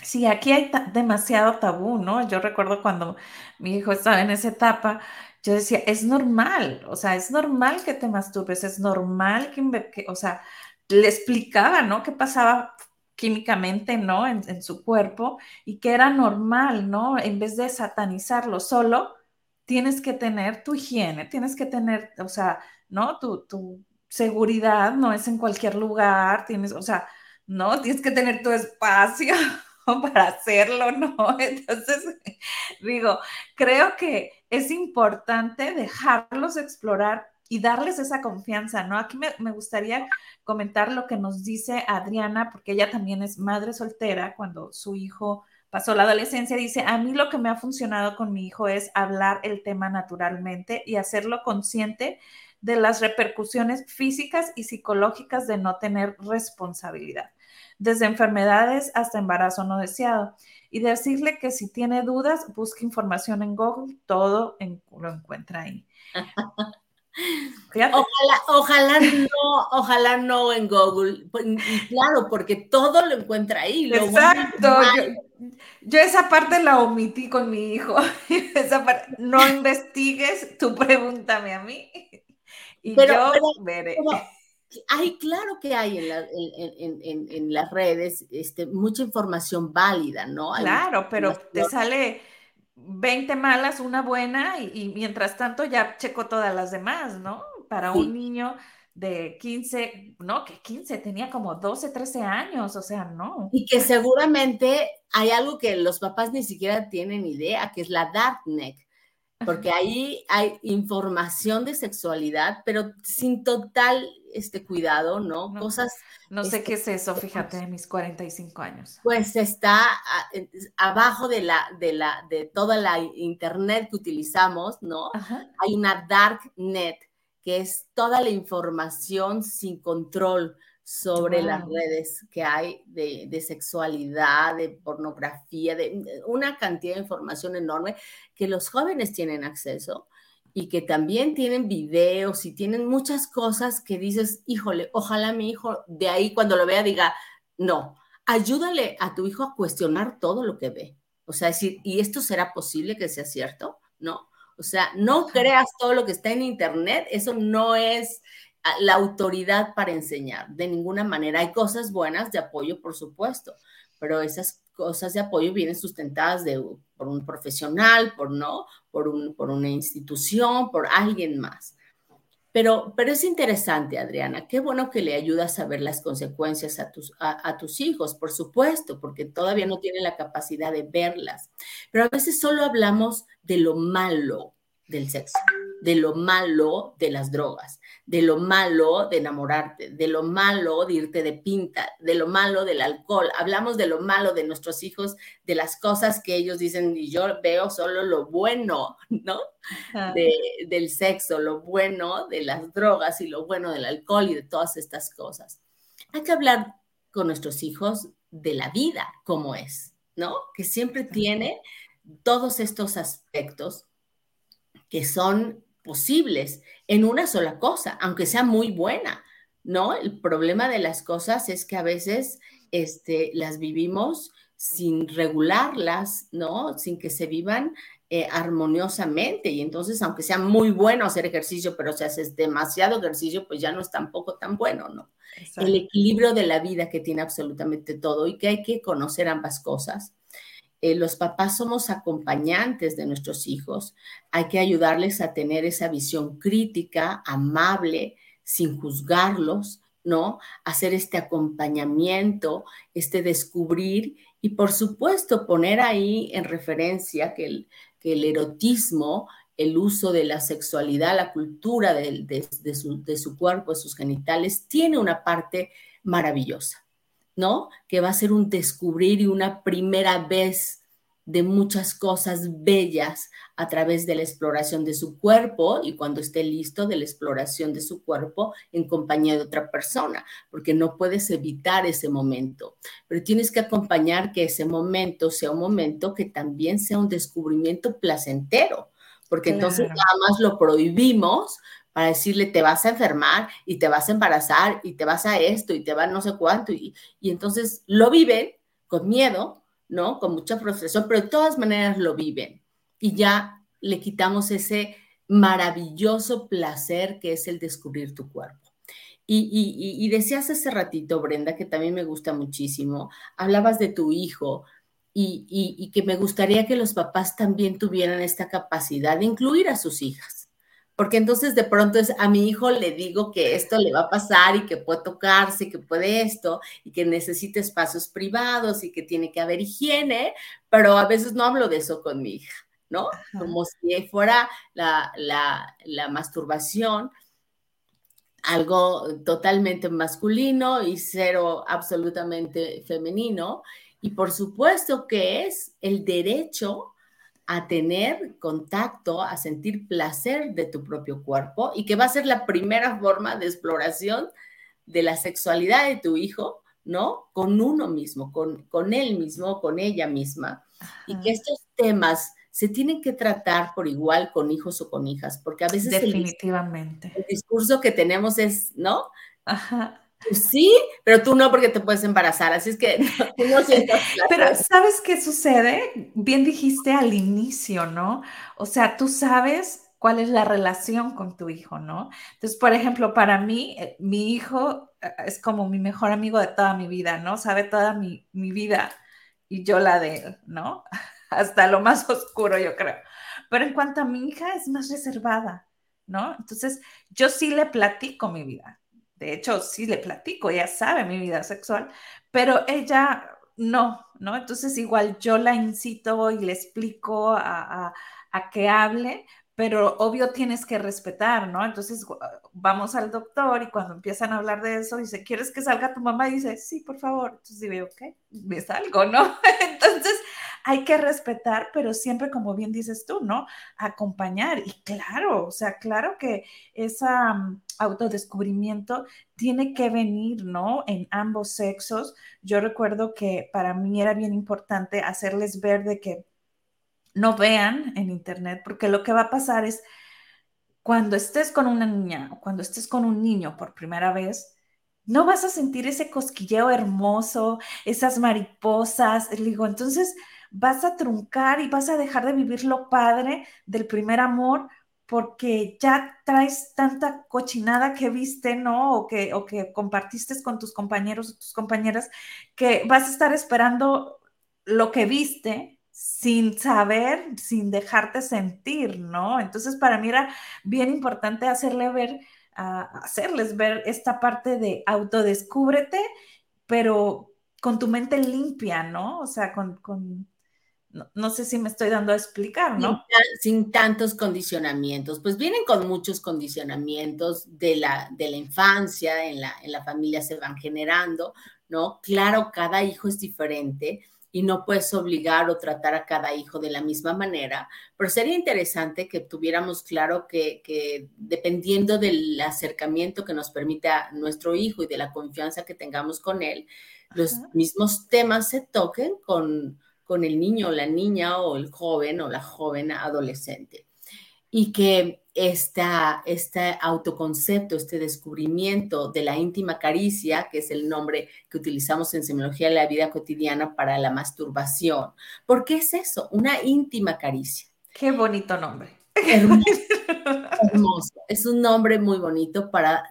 Sí, aquí hay demasiado tabú, ¿no? Yo recuerdo cuando mi hijo estaba en esa etapa, yo decía, es normal, o sea, es normal que te masturbes, es normal que, o sea, le explicaba, ¿no? ¿Qué pasaba químicamente, ¿no? En, su cuerpo y que era normal, ¿no? En vez de satanizarlo solo, tienes que tener tu higiene, tienes que tener, o sea, ¿no? Tu, tu seguridad no es en cualquier lugar, tienes, o sea, ¿no? Tienes que tener tu espacio para hacerlo, ¿no? Entonces, digo, creo que es importante dejarlos explorar y darles esa confianza, ¿no? Aquí me, gustaría comentar lo que nos dice Adriana, porque ella también es madre soltera cuando su hijo pasó la adolescencia, dice, a mí lo que me ha funcionado con mi hijo es hablar el tema naturalmente y hacerlo consciente de las repercusiones físicas y psicológicas de no tener responsabilidad, desde enfermedades hasta embarazo no deseado. Y decirle que si tiene dudas, busque información en Google, todo lo encuentra ahí. Ojalá, ojalá no, ojalá no en Google. Pues, claro, porque todo lo encuentra ahí. Exacto. Yo, esa parte la omití con mi hijo. Esa no investigues, tú pregúntame a mí. Y yo veré. hay, claro que hay en, las redes este, mucha información válida, ¿no? claro, pero te sale 20 malas, una buena, y, mientras tanto ya checo todas las demás, ¿no? Para un niño de 15, no, que 15, tenía como 12, 13 años, o sea, no. Y que seguramente hay algo que los papás ni siquiera tienen idea, que es la darknet, porque ahí hay información de sexualidad, pero sin total este cuidado, ¿no? Cosas. No sé este, qué es eso, fíjate, de mis 45 años. Pues está abajo de la, de la, de toda la internet que utilizamos, ¿no? Hay una dark net, que es toda la información sin control sobre las redes que hay de, de, sexualidad, de pornografía, de una cantidad de información enorme que los jóvenes tienen acceso y que también tienen videos y tienen muchas cosas que dices, híjole, ojalá mi hijo de ahí cuando lo vea diga, no, ayúdale a tu hijo a cuestionar todo lo que ve. O sea, decir, ¿y esto será posible que sea cierto? No. O sea, no creas todo lo que está en Internet, eso no es la autoridad para enseñar, de ninguna manera. Hay cosas buenas de apoyo, por supuesto, pero esas cosas de apoyo vienen sustentadas de, por un profesional, por no, por, un, por una institución, por alguien más. Pero, pero es interesante, Adriana, qué bueno que le ayudas a ver las consecuencias a tus, a, tus hijos, por supuesto, porque todavía no tienen la capacidad de verlas. Pero a veces solo hablamos de lo malo del sexo, de lo malo de las drogas, de lo malo de enamorarte, de lo malo de irte de pinta, de lo malo del alcohol. Hablamos de lo malo de nuestros hijos, de las cosas que ellos dicen y yo veo solo lo bueno, ¿no? del sexo, lo bueno de las drogas y lo bueno del alcohol y de todas estas cosas. Hay que hablar con nuestros hijos de la vida como es, ¿no? Que siempre tiene todos estos aspectos que son posibles en una sola cosa, aunque sea muy buena, ¿no? El problema de las cosas es que a veces este, las vivimos sin regularlas, ¿no? Sin que se vivan eh, armoniosamente. Y entonces, aunque sea muy bueno hacer ejercicio, pero si haces demasiado ejercicio, pues ya no es tampoco tan bueno, ¿no? El equilibrio de la vida que tiene absolutamente todo y que hay que conocer ambas cosas. Eh, los papás somos acompañantes de nuestros hijos, hay que ayudarles a tener esa visión crítica, amable, sin juzgarlos, ¿no? Hacer este acompañamiento, este descubrir y por supuesto poner ahí en referencia que, el erotismo, el uso de la sexualidad, la cultura de, su, de su cuerpo, de sus genitales, tiene una parte maravillosa, ¿no? Que va a ser un descubrir y una primera vez de muchas cosas bellas a través de la exploración de su cuerpo y cuando esté listo de la exploración de su cuerpo en compañía de otra persona, porque no puedes evitar ese momento, pero tienes que acompañar que ese momento sea un momento que también sea un descubrimiento placentero, porque entonces nada más lo prohibimos para decirle te vas a enfermar y te vas a embarazar y te vas a esto y te va no sé cuánto y, y entonces lo viven con miedo ¿no? Con mucha frustración, pero de todas maneras lo viven y ya le quitamos ese maravilloso placer que es el descubrir tu cuerpo. Y, decías hace ratito, Brenda, que también me gusta muchísimo, hablabas de tu hijo y, y que me gustaría que los papás también tuvieran esta capacidad de incluir a sus hijas porque entonces de pronto es, a mi hijo le digo que esto le va a pasar y que puede tocarse, que puede esto y que necesita espacios privados y que tiene que haber higiene, pero a veces no hablo de eso con mi hija, ¿no? Como si fuera la, la masturbación algo totalmente masculino y cero absolutamente femenino. Y por supuesto que es el derecho a tener contacto, a sentir placer de tu propio cuerpo y que va a ser la primera forma de exploración de la sexualidad de tu hijo, ¿no? Con uno mismo, con, con él mismo, con ella misma. Y que estos temas se tienen que tratar por igual con hijos o con hijas, porque a veces definitivamente el, el discurso que tenemos es, ¿no? Ajá. Pues sí, pero tú no porque te puedes embarazar, así es que no, Pero ¿sabes qué sucede? Bien dijiste al inicio, ¿no? O sea, tú sabes cuál es la relación con tu hijo, ¿no? Entonces, por ejemplo, para mí, eh, mi hijo eh, es como mi mejor amigo de toda mi vida, ¿no? Sabe toda mi, mi vida y yo la de él, ¿no? Hasta lo más oscuro, yo creo. Pero en cuanto a mi hija, es más reservada, ¿no? Entonces, yo sí le platico mi vida de hecho, sí le platico, ella sabe mi vida sexual, pero ella no, ¿no? Entonces igual yo la incito y le explico a, que hable, pero obvio tienes que respetar, ¿no? Entonces vamos al doctor y cuando empiezan a hablar de eso, dice, ¿quieres que salga tu mamá? Dice, sí, por favor. Entonces digo, ok, me salgo, ¿no? Entonces hay que respetar, pero siempre, como bien dices tú, ¿no? Acompañar. Y claro, o sea, claro que mm, autodescubrimiento tiene que venir, ¿no? En ambos sexos. Yo recuerdo que para mí era bien importante hacerles ver de que no vean en internet, porque lo que va a pasar es cuando estés con una niña o cuando estés con un niño por primera vez, no vas a sentir ese cosquilleo hermoso, esas mariposas. Digo, entonces vas a truncar y vas a dejar de vivir lo padre del primer amor porque ya traes tanta cochinada que viste, ¿no? O que, o que compartiste con tus compañeros o tus compañeras, que vas a estar esperando lo que viste sin saber, sin dejarte sentir, ¿no? Entonces, para mí era bien importante hacerle ver, hacerles ver esta parte de autodescúbrete, pero con tu mente limpia, ¿no? O sea, con, no, sé si me estoy dando a explicar, ¿no? Sin, tantos condicionamientos. Pues vienen con muchos condicionamientos de la, de la infancia, en la, en la familia se van generando, ¿no? Claro, cada hijo es diferente y no puedes obligar o tratar a cada hijo de la misma manera, pero sería interesante que tuviéramos claro que, que dependiendo del acercamiento que nos permita nuestro hijo y de la confianza que tengamos con él, los mismos temas se toquen con con el niño o la niña o el joven o la joven adolescente. Y que esta, este autoconcepto, este descubrimiento de la íntima caricia, que es el nombre que utilizamos en semiología de la vida cotidiana para la masturbación. ¿Por qué es eso? Una íntima caricia. Qué bonito nombre. Hermoso. Es un nombre muy bonito para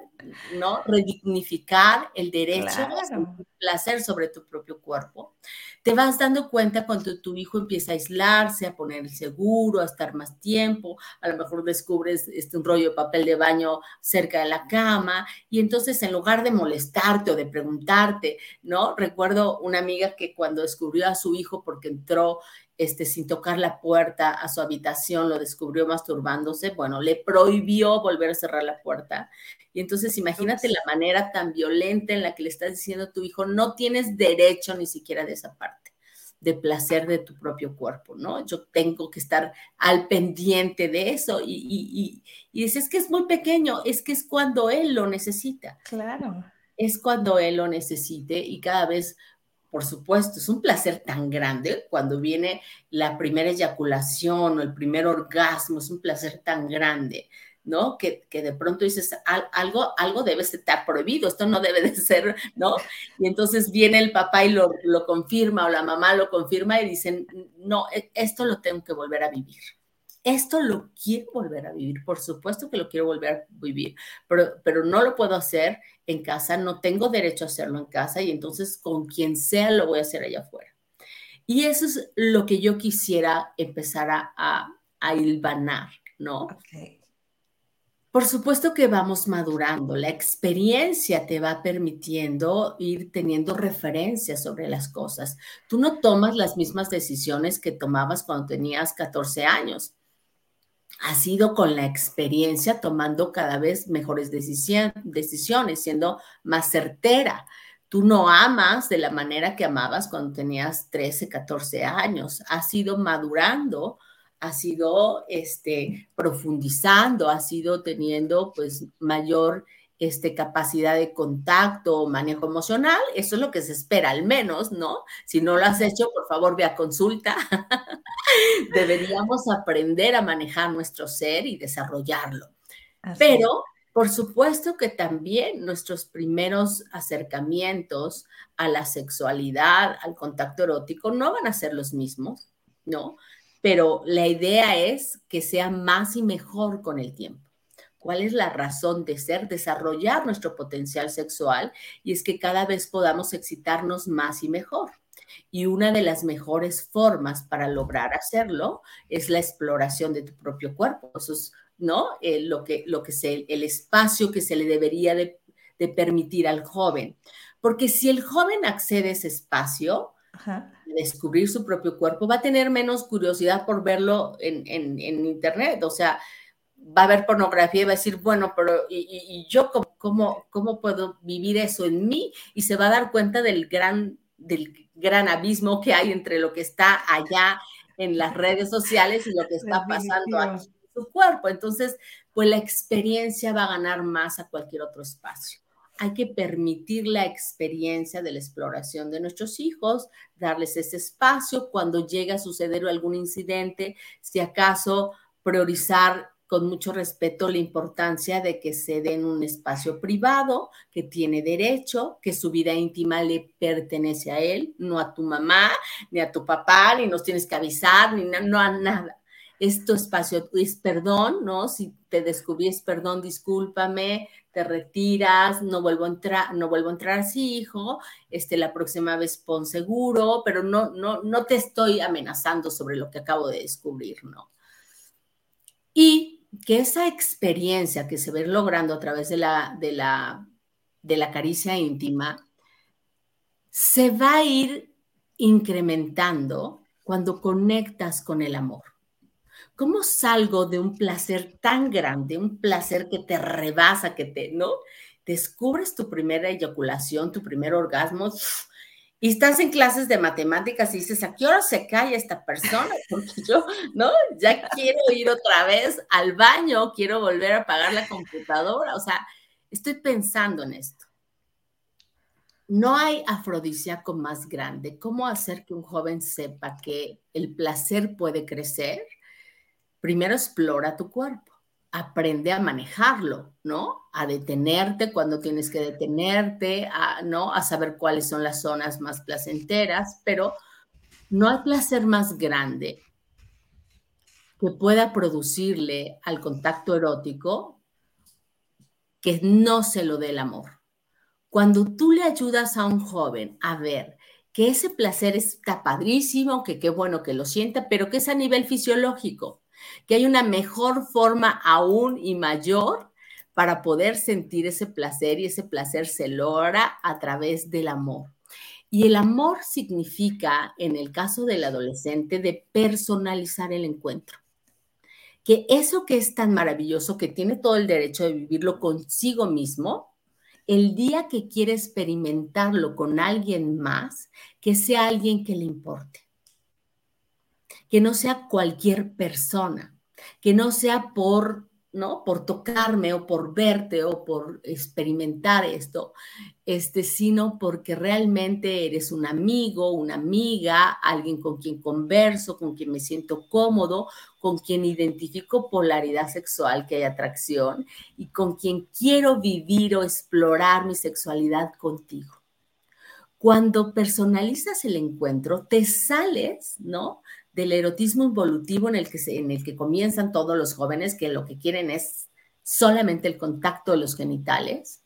¿no? redignificar el derecho a placer sobre tu propio cuerpo te vas dando cuenta cuando tu hijo empieza a aislarse, a poner el seguro, a estar más tiempo, a lo mejor descubres este, un rollo de papel de baño cerca de la cama y entonces en lugar de molestarte o de preguntarte, ¿no? Recuerdo una amiga que cuando descubrió a su hijo porque entró este, sin tocar la puerta a su habitación, lo descubrió masturbándose, bueno, le prohibió volver a cerrar la puerta. Y entonces imagínate la manera tan violenta en la que le estás diciendo a tu hijo, no tienes derecho ni siquiera de esa parte de placer de tu propio cuerpo, ¿no? Yo tengo que estar al pendiente de eso y, y, y, dices que es muy pequeño, es que es cuando él lo necesita. Claro. Es cuando él lo necesite y cada vez por supuesto, es un placer tan grande cuando viene la primera eyaculación o el primer orgasmo, es un placer tan grande, ¿no? Que, de pronto dices, algo, algo debe estar prohibido, esto no debe de ser, ¿no? Y entonces viene el papá y lo, lo confirma o la mamá lo confirma y dicen, no, e, esto lo tengo que volver a vivir esto lo quiero volver a vivir, por supuesto que lo quiero volver a vivir, pero, pero no lo puedo hacer en casa, no tengo derecho a hacerlo en casa y entonces con quien sea lo voy a hacer allá afuera. Y eso es lo que yo quisiera empezar a, a, a hilvanar, ¿no? Por supuesto que vamos madurando, la experiencia te va permitiendo ir teniendo referencias sobre las cosas. Tú no tomas las mismas decisiones que tomabas cuando tenías 14 años ha sido con la experiencia tomando cada vez mejores decisiones, siendo más certera. Tú no amas de la manera que amabas cuando tenías 13, 14 años. Has ido madurando, has ido este, profundizando, has ido teniendo pues mayor este, capacidad de contacto manejo emocional. Eso es lo que se espera, al menos, ¿no? Si no lo has hecho, por favor, ve a consulta. Deberíamos aprender a manejar nuestro ser y desarrollarlo. Pero, por supuesto que también nuestros primeros acercamientos a la sexualidad, al contacto erótico, no van a ser los mismos, ¿no? Pero la idea es que sea más y mejor con el tiempo. ¿Cuál es la razón de ser? Desarrollar nuestro potencial sexual y es que cada vez podamos excitarnos más y mejor. Y una de las mejores formas para lograr hacerlo es la exploración de tu propio cuerpo. Eso es, ¿no? Eh, lo que, lo que se, el espacio que se le debería de, permitir al joven. Porque si el joven accede a ese espacio, descubrir su propio cuerpo, va a tener menos curiosidad por verlo en, en internet. O sea, va a ver pornografía y va a decir, bueno, pero ¿y, yo cómo, cómo, puedo vivir eso en mí? Y se va a dar cuenta del gran, del gran abismo que hay entre lo que está allá en las redes sociales y lo que está pasando aquí en su cuerpo. Entonces, pues la experiencia va a ganar más a cualquier otro espacio. Hay que permitir la experiencia de la exploración de nuestros hijos, darles ese espacio cuando llega a suceder algún incidente, si acaso priorizar con mucho respeto la importancia de que se den un espacio privado, que tiene derecho, que su vida íntima le pertenece a él, no a tu mamá, ni a tu papá, ni nos tienes que avisar, ni no a nada. Es tu espacio, es perdón, ¿no? Si te descubrí, perdón, discúlpame, te retiras, no vuelvo a entrar, no vuelvo a entrar así, hijo, este, la próxima vez pon seguro, pero no, no, no te estoy amenazando sobre lo que acabo de descubrir, ¿no? Y que esa experiencia que se ve logrando a través de la, de la, de la caricia íntima se va a ir incrementando cuando conectas con el amor. ¿Cómo salgo de un placer tan grande, un placer que te rebasa, que te, ¿no? Descubres tu primera eyaculación, tu primer orgasmo, y estás en clases de matemáticas y dices, ¿a qué hora se cae esta persona? Porque yo, ¿no? Ya quiero ir otra vez al baño, quiero volver a apagar la computadora. O sea, estoy pensando en esto. No hay afrodisíaco más grande. ¿Cómo hacer que un joven sepa que el placer puede crecer? Primero explora tu cuerpo aprende a manejarlo, ¿no? A detenerte cuando tienes que detenerte, a, ¿no? A saber cuáles son las zonas más placenteras, pero no hay placer más grande que pueda producirle al contacto erótico que no se lo dé el amor. Cuando tú le ayudas a un joven a ver que ese placer está padrísimo, que qué bueno que lo sienta, pero que es a nivel fisiológico, que hay una mejor forma aún y mayor para poder sentir ese placer y ese placer se logra a través del amor. Y el amor significa, en el caso del adolescente, de personalizar el encuentro. Que eso que es tan maravilloso, que tiene todo el derecho de vivirlo consigo mismo, el día que quiere experimentarlo con alguien más, que sea alguien que le importe. Que no sea cualquier persona, que no sea por ¿no? Por tocarme o por verte o por experimentar esto, este, sino porque realmente eres un amigo, una amiga, alguien con quien converso, con quien me siento cómodo, con quien identifico polaridad sexual, que hay atracción, y con quien quiero vivir o explorar mi sexualidad contigo. Cuando personalizas el encuentro, te sales, ¿no? Del erotismo involutivo en el, que en el que comienzan todos los jóvenes que lo que quieren es solamente el contacto de los genitales,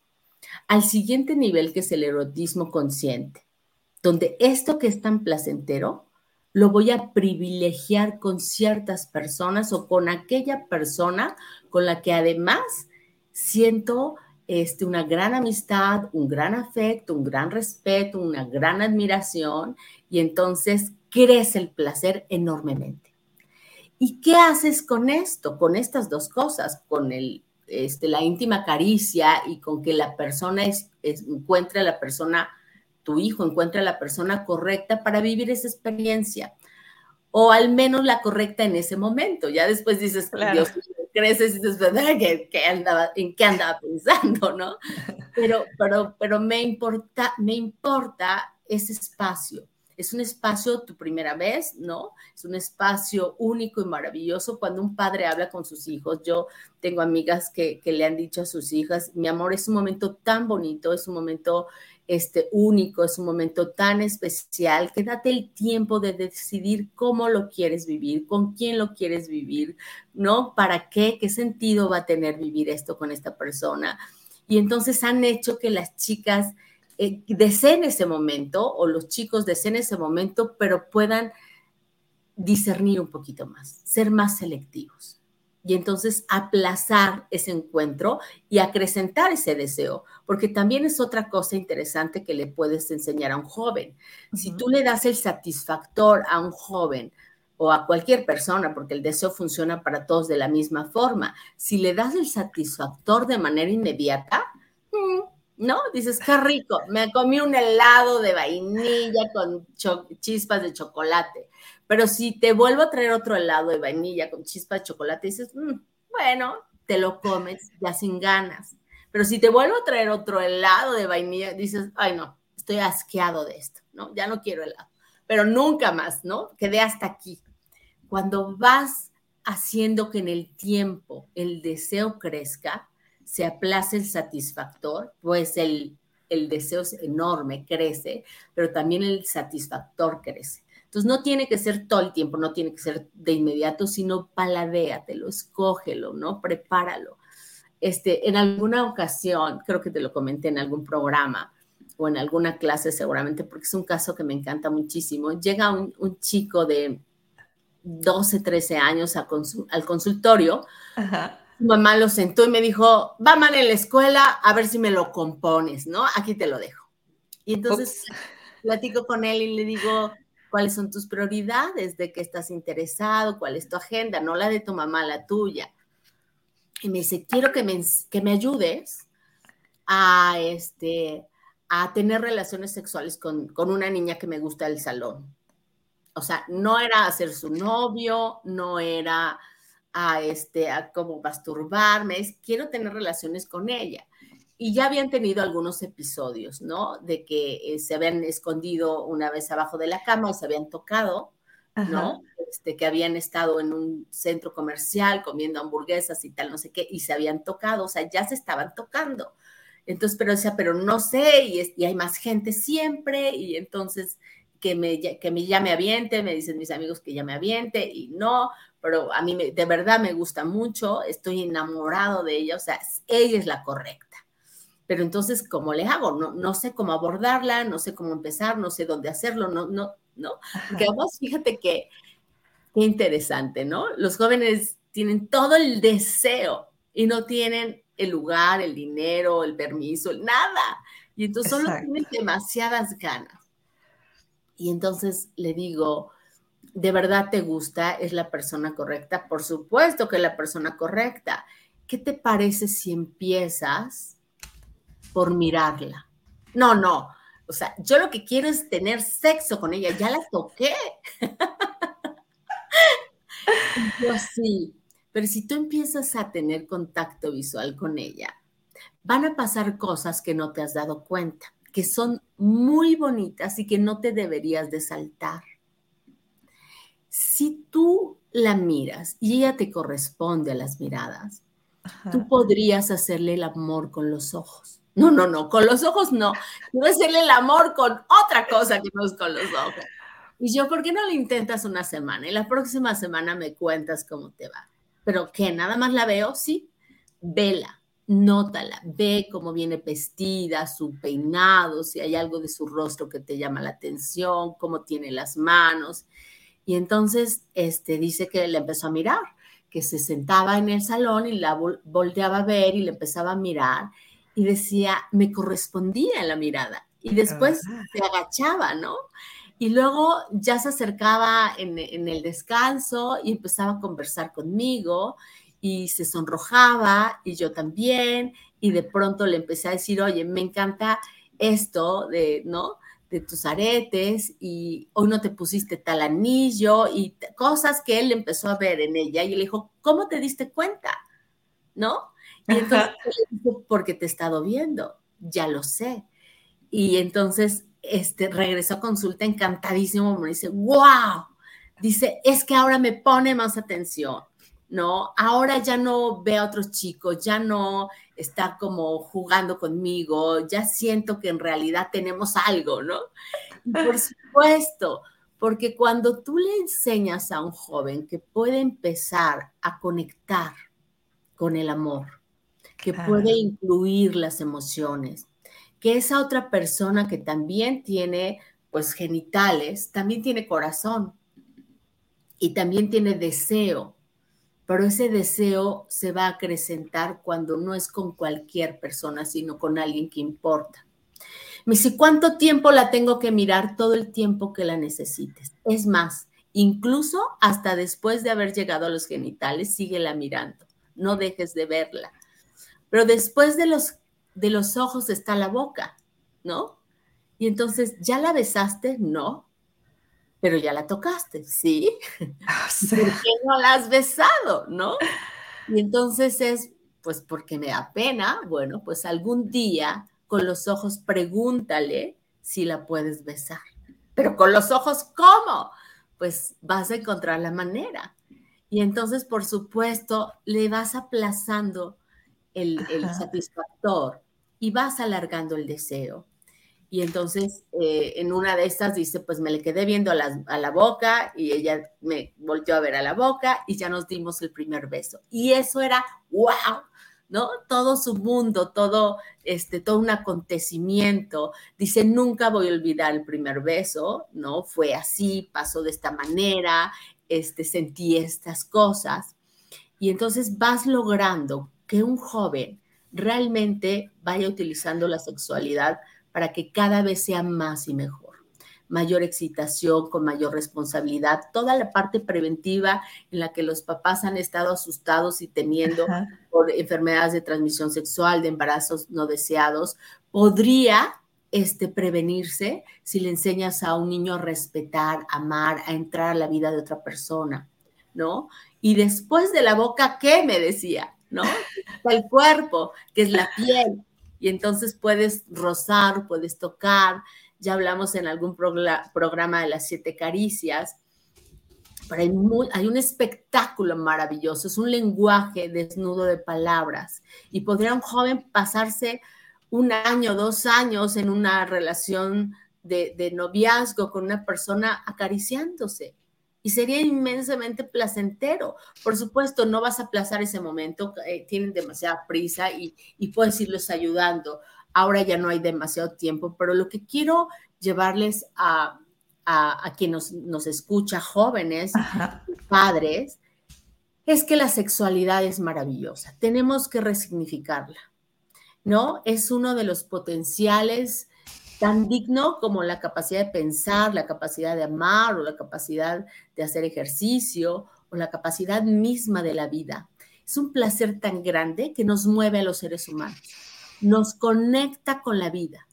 al siguiente nivel que es el erotismo consciente, donde esto que es tan placentero lo voy a privilegiar con ciertas personas o con aquella persona con la que además siento este, una gran amistad, un gran afecto, un gran respeto, una gran admiración y entonces crece el placer enormemente. ¿Y qué haces con esto, con estas dos cosas, con el, este, la íntima caricia y con que la persona es, encuentre a la persona, tu hijo encuentre a la persona correcta para vivir esa experiencia? O al menos la correcta en ese momento. Ya después dices, Dios, creces y dices, ¿Qué, andaba, ¿en qué andaba pensando, no? Pero, pero, pero me importa, me importa ese espacio es un espacio tu primera vez, ¿no? Es un espacio único y maravilloso cuando un padre habla con sus hijos. Yo tengo amigas que, le han dicho a sus hijas, mi amor, es un momento tan bonito, es un momento este, único, es un momento tan especial que date el tiempo de decidir cómo lo quieres vivir, con quién lo quieres vivir, ¿no? ¿Para qué? ¿Qué sentido va a tener vivir esto con esta persona? Y entonces han hecho que las chicas eh, deseen ese momento o los chicos deseen ese momento, pero puedan discernir un poquito más, ser más selectivos. Y entonces aplazar ese encuentro y acrecentar ese deseo, porque también es otra cosa interesante que le puedes enseñar a un joven. Si tú le das el satisfactor a un joven o a cualquier persona, porque el deseo funciona para todos de la misma forma, si le das el satisfactor de manera inmediata, mm, ¿no? Dices, qué rico, me comí un helado de vainilla con chispas de chocolate. Pero si te vuelvo a traer otro helado de vainilla con chispas de chocolate, dices, mm, bueno, te lo comes ya sin ganas. Pero si te vuelvo a traer otro helado de vainilla, dices, ay no, estoy asqueado de esto, ¿no? Ya no quiero helado. Pero nunca más, ¿no? Quedé hasta aquí. Cuando vas haciendo que en el tiempo el deseo crezca, se aplaza el satisfactor, pues el, el deseo es enorme, crece, pero también el satisfactor crece. Entonces no tiene que ser todo el tiempo, no tiene que ser de inmediato, sino paladéatelo, escógelo, ¿no? Prepáralo. Este, en alguna ocasión, creo que te lo comenté en algún programa o en alguna clase seguramente, porque es un caso que me encanta muchísimo. Llega un, un chico de 12, 13 años al consultorio Ajá mamá lo sentó y me dijo, va mal en la escuela, a ver si me lo compones, ¿no? Aquí te lo dejo. Y entonces platico con él y le digo, ¿cuáles son tus prioridades? ¿De qué estás interesado? ¿Cuál es tu agenda? No la de tu mamá, la tuya. Y me dice, quiero que me, que me ayudes a, este, a tener relaciones sexuales con, con una niña que me gusta del salón. O sea, no era hacer su novio, no era a, este, a como masturbarme, es, quiero tener relaciones con ella. Y ya habían tenido algunos episodios, ¿no? De que eh, se habían escondido una vez abajo de la cama o se habían tocado, ¿no? Este, que habían estado en un centro comercial comiendo hamburguesas y tal, no sé qué, y se habían tocado, o sea, ya se estaban tocando. Entonces, pero decía, pero no sé, y, y hay más gente siempre, y entonces que me, que me ya me aviente, me dicen mis amigos que ya me aviente, y no, pero a mí de verdad me gusta mucho, estoy enamorado de ella, o sea, ella es la correcta. Pero entonces, ¿cómo le hago? No, no sé cómo abordarla, no sé cómo empezar, no sé dónde hacerlo, no, no, no. Porque además, fíjate que qué interesante, ¿no? Los jóvenes tienen todo el deseo y no tienen el lugar, el dinero, el permiso, nada. Y entonces solo tienen demasiadas ganas. Y entonces le digo, ¿de verdad te gusta? ¿Es la persona correcta? Por supuesto que es la persona correcta. ¿Qué te parece si empiezas por mirarla? No, no. O sea, yo lo que quiero es tener sexo con ella. Ya la toqué. yo sí. Pero si tú empiezas a tener contacto visual con ella, van a pasar cosas que no te has dado cuenta, que son muy bonitas y que no te deberías de saltar. Si tú la miras y ella te corresponde a las miradas, tú podrías hacerle el amor con los ojos. No, no, no, con los ojos no. Quiero hacerle el amor con otra cosa que no es con los ojos. Y yo, ¿por qué no lo intentas una semana? Y la próxima semana me cuentas cómo te va. Pero que nada más la veo, sí, vela, nótala, ve cómo viene vestida, su peinado, si hay algo de su rostro que te llama la atención, cómo tiene las manos. Y entonces este, dice que le empezó a mirar, que se sentaba en el salón y la volteaba a ver y le empezaba a mirar y decía, me correspondía la mirada. Y después se agachaba, ¿no? Y luego ya se acercaba en, en, el descanso y empezaba a conversar conmigo y se sonrojaba y yo también. Y de pronto le empecé a decir, oye, me encanta esto de, ¿no? De tus aretes y hoy no te pusiste tal anillo y cosas que él empezó a ver en ella y le dijo, ¿cómo te diste cuenta? ¿No? Y entonces le dijo, porque te he estado viendo, ya lo sé. Y entonces este, regresó a consulta encantadísimo, me dice, wow, dice, es que ahora me pone más atención. ¿no? Ahora ya no ve a otros chicos, ya no está como jugando conmigo, ya siento que en realidad tenemos algo, ¿no? por supuesto, porque cuando tú le enseñas a un joven que puede empezar a conectar con el amor, que puede incluir las emociones, que esa otra persona que también tiene pues genitales, también tiene corazón y también tiene deseo pero ese deseo se va a acrecentar cuando no es con cualquier persona, sino con alguien que importa. Me dice, ¿cuánto tiempo la tengo que mirar? Todo el tiempo que la necesites. Es más, incluso hasta después de haber llegado a los genitales, síguela mirando. No dejes de verla. Pero después de los, de los ojos está la boca, ¿no? Y entonces, ¿ya la besaste? No pero ya la tocaste, ¿sí? Ah, ¿Por qué no la has besado, no? Y entonces es, pues porque me da pena, bueno, pues algún día con los ojos pregúntale si la puedes besar. Pero con los ojos, ¿cómo? Pues vas a encontrar la manera. Y entonces, por supuesto, le vas aplazando el, el satisfactor y vas alargando el deseo. Y entonces eh, en una de estas dice, pues me le quedé viendo a la, boca y ella me volteó a ver a la boca y ya nos dimos el primer beso. Y eso era, wow, ¿no? Todo su mundo, todo, este, todo un acontecimiento. Dice, nunca voy a olvidar el primer beso, ¿no? Fue así, pasó de esta manera, este, sentí estas cosas. Y entonces vas logrando que un joven realmente vaya utilizando la sexualidad para que cada vez sea más y mejor. Mayor excitación, con mayor responsabilidad, toda la parte preventiva en la que los papás han estado asustados y temiendo por enfermedades de transmisión sexual, de embarazos no deseados, podría este, prevenirse si le enseñas a un niño a respetar, amar, a entrar a la vida de otra persona, ¿no? Y después de la boca, ¿qué me decía? ¿No? El cuerpo, que es la piel, y entonces puedes rozar, puedes tocar. Ya hablamos en algún programa de las siete caricias. Pero hay, hay, un espectáculo maravilloso, es un lenguaje desnudo de palabras. Y podría un joven pasarse un año, dos años en una relación de, de noviazgo con una persona acariciándose y sería inmensamente placentero. Por supuesto, no vas a aplazar ese momento, eh, tienen demasiada prisa y, puedes irles ayudando. Ahora ya no hay demasiado tiempo, pero lo que quiero llevarles a, a, quien nos, nos, escucha, jóvenes, padres, es que la sexualidad es maravillosa. Tenemos que resignificarla, ¿no? Es uno de los potenciales tan digno como la capacidad de pensar, la capacidad de amar o la capacidad de hacer ejercicio o la capacidad misma de la vida. Es un placer tan grande que nos mueve a los seres humanos, nos conecta con la vida.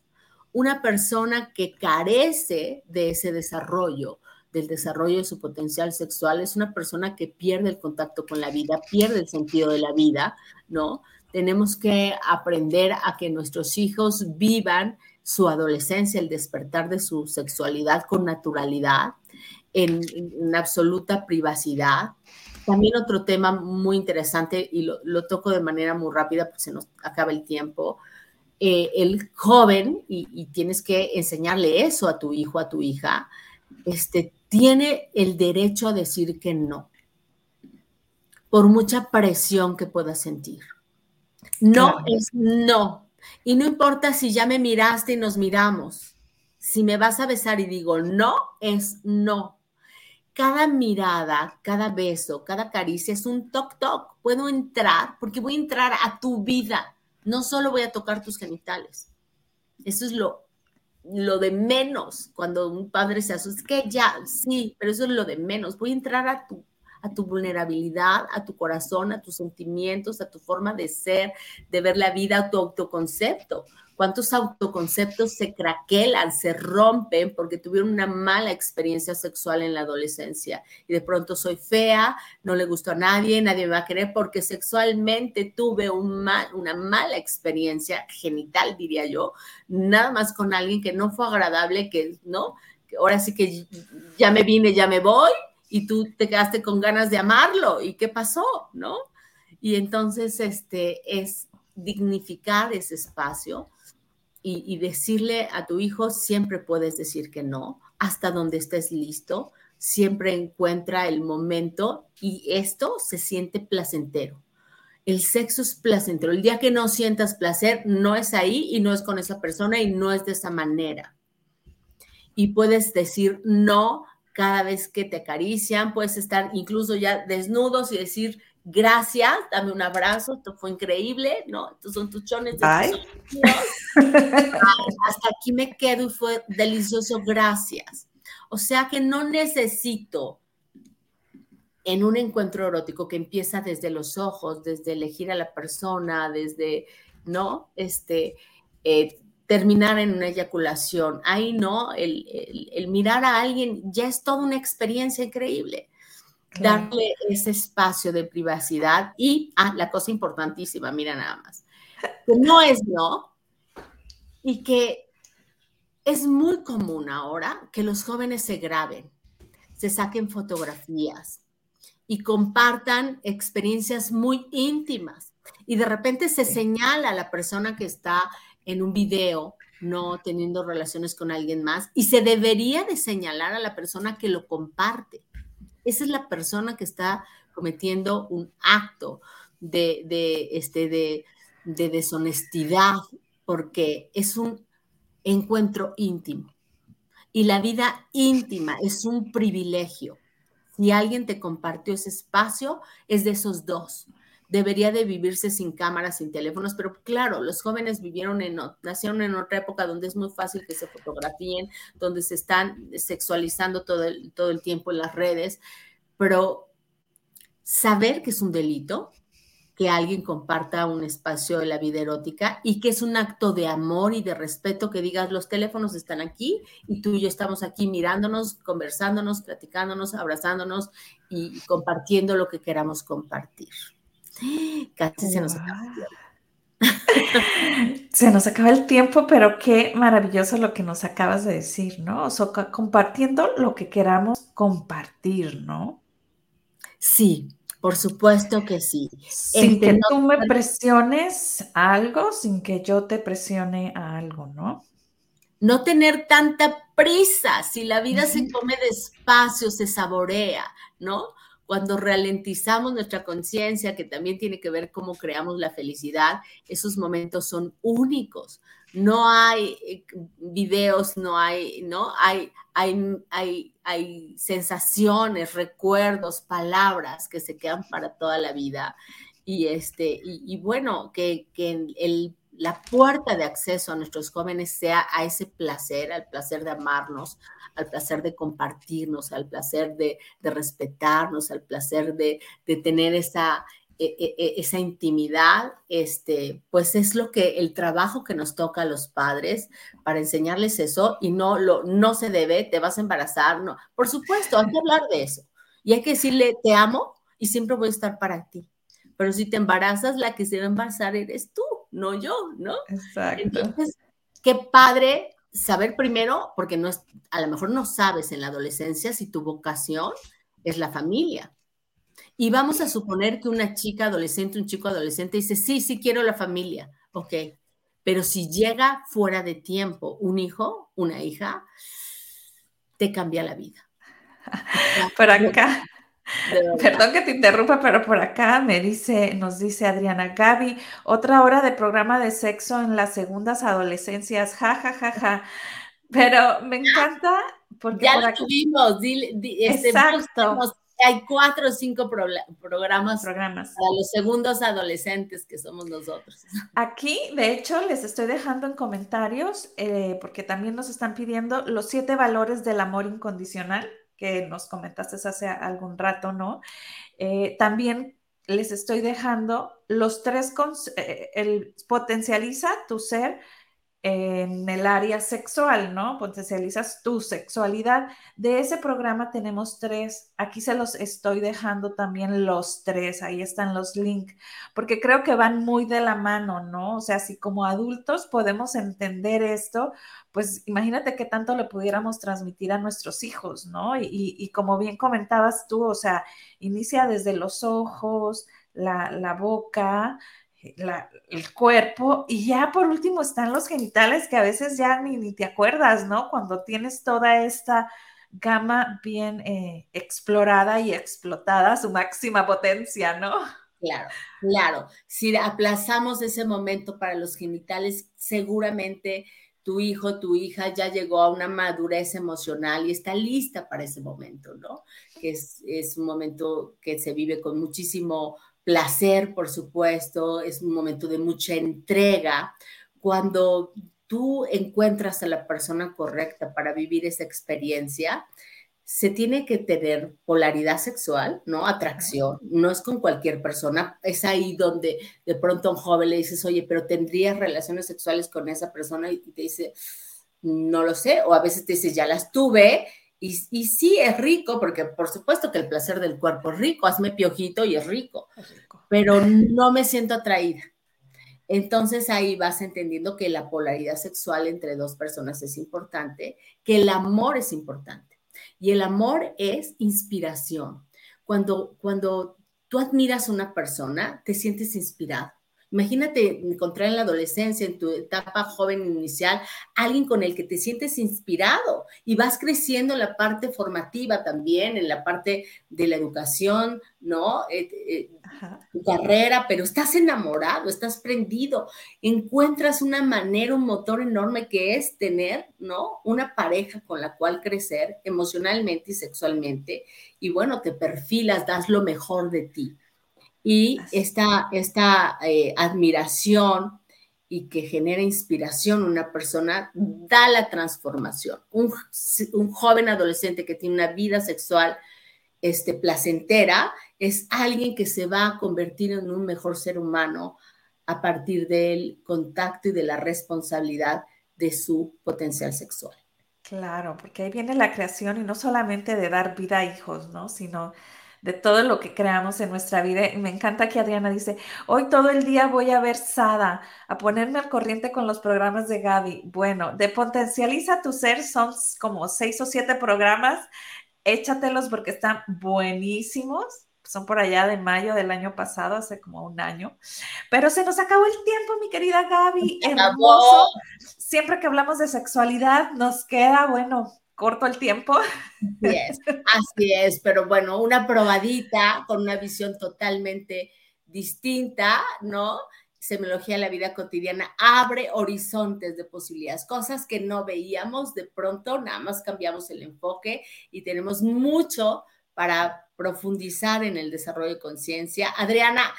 Una persona que carece de ese desarrollo, del desarrollo de su potencial sexual, es una persona que pierde el contacto con la vida, pierde el sentido de la vida, ¿no? Tenemos que aprender a que nuestros hijos vivan su adolescencia, el despertar de su sexualidad con naturalidad, en, absoluta privacidad. También otro tema muy interesante, y lo, toco de manera muy rápida porque se nos acaba el tiempo, eh, el joven, y, tienes que enseñarle eso a tu hijo, a tu hija, este, tiene el derecho a decir que no, por mucha presión que pueda sentir. No es no. Y no importa si ya me miraste y nos miramos. Si me vas a besar y digo no, es no. Cada mirada, cada beso, cada caricia es un toc toc. Puedo entrar porque voy a entrar a tu vida. No solo voy a tocar tus genitales. Eso es lo, lo de menos cuando un padre se asusta. Es que ya, sí, pero eso es lo de menos. Voy a entrar a tu a tu vulnerabilidad, a tu corazón, a tus sentimientos, a tu forma de ser, de ver la vida, a tu autoconcepto. ¿Cuántos autoconceptos se craquelan, se rompen porque tuvieron una mala experiencia sexual en la adolescencia? Y de pronto soy fea, no le gusto a nadie, nadie me va a querer porque sexualmente tuve un una mala experiencia genital, diría yo, nada más con alguien que no fue agradable, que no, ahora sí que ya me vine, ya me voy, y tú te quedaste con ganas de amarlo. ¿Y qué pasó? ¿No? Y entonces este, es dignificar ese espacio y, decirle a tu hijo, siempre puedes decir que no, hasta donde estés listo, siempre encuentra el momento y esto se siente placentero. El sexo es placentero. El día que no sientas placer, no es ahí y no es con esa persona y no es de esa manera. Y puedes decir no cada vez que te acarician, puedes estar incluso ya desnudos y decir gracias, dame un abrazo, esto fue increíble, ¿no? Estos son tus chones. Hasta aquí me quedo y fue delicioso, gracias. O sea que no necesito en un encuentro erótico que empieza desde los ojos, desde elegir a la persona, desde, ¿no? Este, eh, terminar en una eyaculación. Ahí no, el, mirar a alguien ya es toda una experiencia increíble. Darle ese espacio de privacidad y, ah, la cosa importantísima, mira nada más, que no es no y que es muy común ahora que los jóvenes se graben, se saquen fotografías y compartan experiencias muy íntimas y de repente se señala a la persona que está en un video no teniendo relaciones con alguien más y se debería de señalar a la persona que lo comparte. Esa es la persona que está cometiendo un acto de, este, de, de deshonestidad porque es un encuentro íntimo. Y la vida íntima es un privilegio. Si alguien te compartió ese espacio, es de esos dos debería de vivirse sin cámaras, sin teléfonos, pero claro, los jóvenes vivieron en, nacieron en otra época donde es muy fácil que se fotografíen, donde se están sexualizando todo el, todo el tiempo en las redes, pero saber que es un delito, que alguien comparta un espacio de la vida erótica y que es un acto de amor y de respeto que digas, los teléfonos están aquí y tú y yo estamos aquí mirándonos, conversándonos, platicándonos, abrazándonos y compartiendo lo que queramos compartir. Casi se nos acaba el tiempo. Se nos acaba el tiempo, pero qué maravilloso lo que nos acabas de decir, ¿no? O sea, compartiendo lo que queramos compartir, ¿no? Sí, por supuesto que sí. Sin que tú me presiones algo, sin que yo te presione a algo, ¿no? No tener tanta prisa, si la vida se come despacio, se saborea, ¿no? Cuando ralentizamos nuestra conciencia, que también tiene que ver cómo creamos la felicidad, esos momentos son únicos. No hay eh, videos, no hay, ¿no? Hay, hay, hay, hay sensaciones, recuerdos, palabras que se quedan para toda la vida. Y, este, y, bueno, que, que el la puerta de acceso a nuestros jóvenes sea a ese placer, al placer de amarnos, al placer de compartirnos, al placer de, respetarnos, al placer de, tener esa, e, e, e, esa intimidad, este, pues es lo que el trabajo que nos toca a los padres para enseñarles eso y no lo no se debe, te vas a embarazar, no. Por supuesto, hay que hablar de eso y hay que decirle te amo y siempre voy a estar para ti. Pero si te embarazas, la que se va a embarazar eres tú, no yo, ¿no? Exacto. Entonces, qué padre saber primero, porque no es, a lo mejor no sabes en la adolescencia si tu vocación es la familia. Y vamos a suponer que una chica adolescente, un chico adolescente dice, sí, sí quiero la familia, ok. Pero si llega fuera de tiempo un hijo, una hija, te cambia la vida. Por acá, Perdón que te interrumpa, pero por acá me dice, nos dice Adriana Gaby, otra hora de programa de sexo en las segundas adolescencias, ja, ja, ja, ja. Pero me encanta porque ya lo tuvimos, este, exacto. Hay cuatro o cinco programas, programas para los segundos adolescentes que somos nosotros. Aquí, de hecho, les estoy dejando en comentarios, eh, porque también nos están pidiendo los siete valores del amor incondicional que nos comentaste hace algún rato, ¿no? Eh, también les estoy dejando los tres, eh, el potencializa tu ser en el área sexual, ¿no? Potencializas tu sexualidad. De ese programa tenemos tres. Aquí se los estoy dejando también los tres. Ahí están los links, porque creo que van muy de la mano, ¿no? O sea, si como adultos podemos entender esto, pues imagínate qué tanto le pudiéramos transmitir a nuestros hijos, ¿no? Y, y como bien comentabas tú, o sea, inicia desde los ojos, la, la boca, el cuerpo y ya por último están los genitales que a veces ya ni, te acuerdas, ¿no? Cuando tienes toda esta gama bien eh, explorada y explotada su máxima potencia, ¿no? Claro, claro. Si aplazamos ese momento para los genitales, seguramente tu hijo, tu hija ya llegó a una madurez emocional y está lista para ese momento, ¿no? Que es, es un momento que se vive con muchísimo placer, por supuesto, es un momento de mucha entrega. Cuando tú encuentras a la persona correcta para vivir esa experiencia, se tiene que tener polaridad sexual, ¿no? Atracción, no es con cualquier persona, es ahí donde de pronto a un joven le dices, oye, pero tendrías relaciones sexuales con esa persona y te dice, no lo sé, o a veces te dice, ya las tuve y, sí es rico, porque por supuesto que el placer del cuerpo es rico, hazme piojito y es rico, pero no me siento atraída. Entonces ahí vas entendiendo que la polaridad sexual entre dos personas es importante, que el amor es importante. Y el amor es inspiración. Cuando, cuando tú admiras a una persona, te sientes inspirado. Imagínate encontrar en la adolescencia, en tu etapa joven inicial, alguien con el que te sientes inspirado y vas creciendo en la parte formativa también, en la parte de la educación, ¿no? Eh, eh, tu carrera, pero estás enamorado, estás prendido, encuentras una manera, un motor enorme que es tener, ¿no? Una pareja con la cual crecer emocionalmente y sexualmente y bueno, te perfilas, das lo mejor de ti y esta, esta eh, admiración y que genera inspiración una persona da la transformación. Un, joven adolescente que tiene una vida sexual este, placentera es alguien que se va a convertir en un mejor ser humano a partir del contacto y de la responsabilidad de su potencial sexual. Claro, porque ahí viene la creación y no solamente de dar vida a hijos, ¿no? Sino de todo lo que creamos en nuestra vida. Y me encanta que Adriana dice, hoy todo el día voy a ver Sada, a ponerme al corriente con los programas de Gaby. Bueno, de Potencializa tu Ser son como seis o siete programas. Échatelos porque están buenísimos. Son por allá de mayo del año pasado, hace como un año. Pero se nos acabó el tiempo, mi querida Gaby. Hermoso. Siempre que hablamos de sexualidad, nos queda, bueno, corto el tiempo. Así es, así es, pero bueno, una probadita con una visión totalmente distinta, ¿no? Semiología de la vida cotidiana abre horizontes de posibilidades, cosas que no veíamos, de pronto nada más cambiamos el enfoque y tenemos mucho para profundizar en el desarrollo de conciencia. Adriana,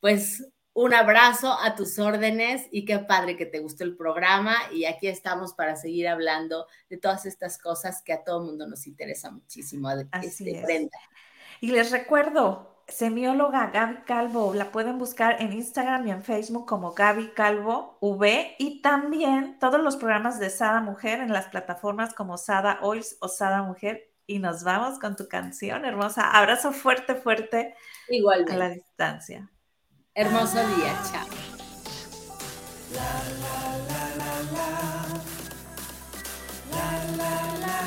pues Un abrazo a tus órdenes y qué padre que te gustó el programa y aquí estamos para seguir hablando de todas estas cosas que a todo mundo nos interesa muchísimo. Así este, Y les recuerdo, semióloga Gaby Calvo, la pueden buscar en Instagram y en Facebook como Gaby Calvo V y también todos los programas de Sada Mujer en las plataformas como Sada Oils o Sada Mujer y nos vamos con tu canción hermosa. Abrazo fuerte, fuerte. Igualmente. A la distancia. Hermoso día, chao.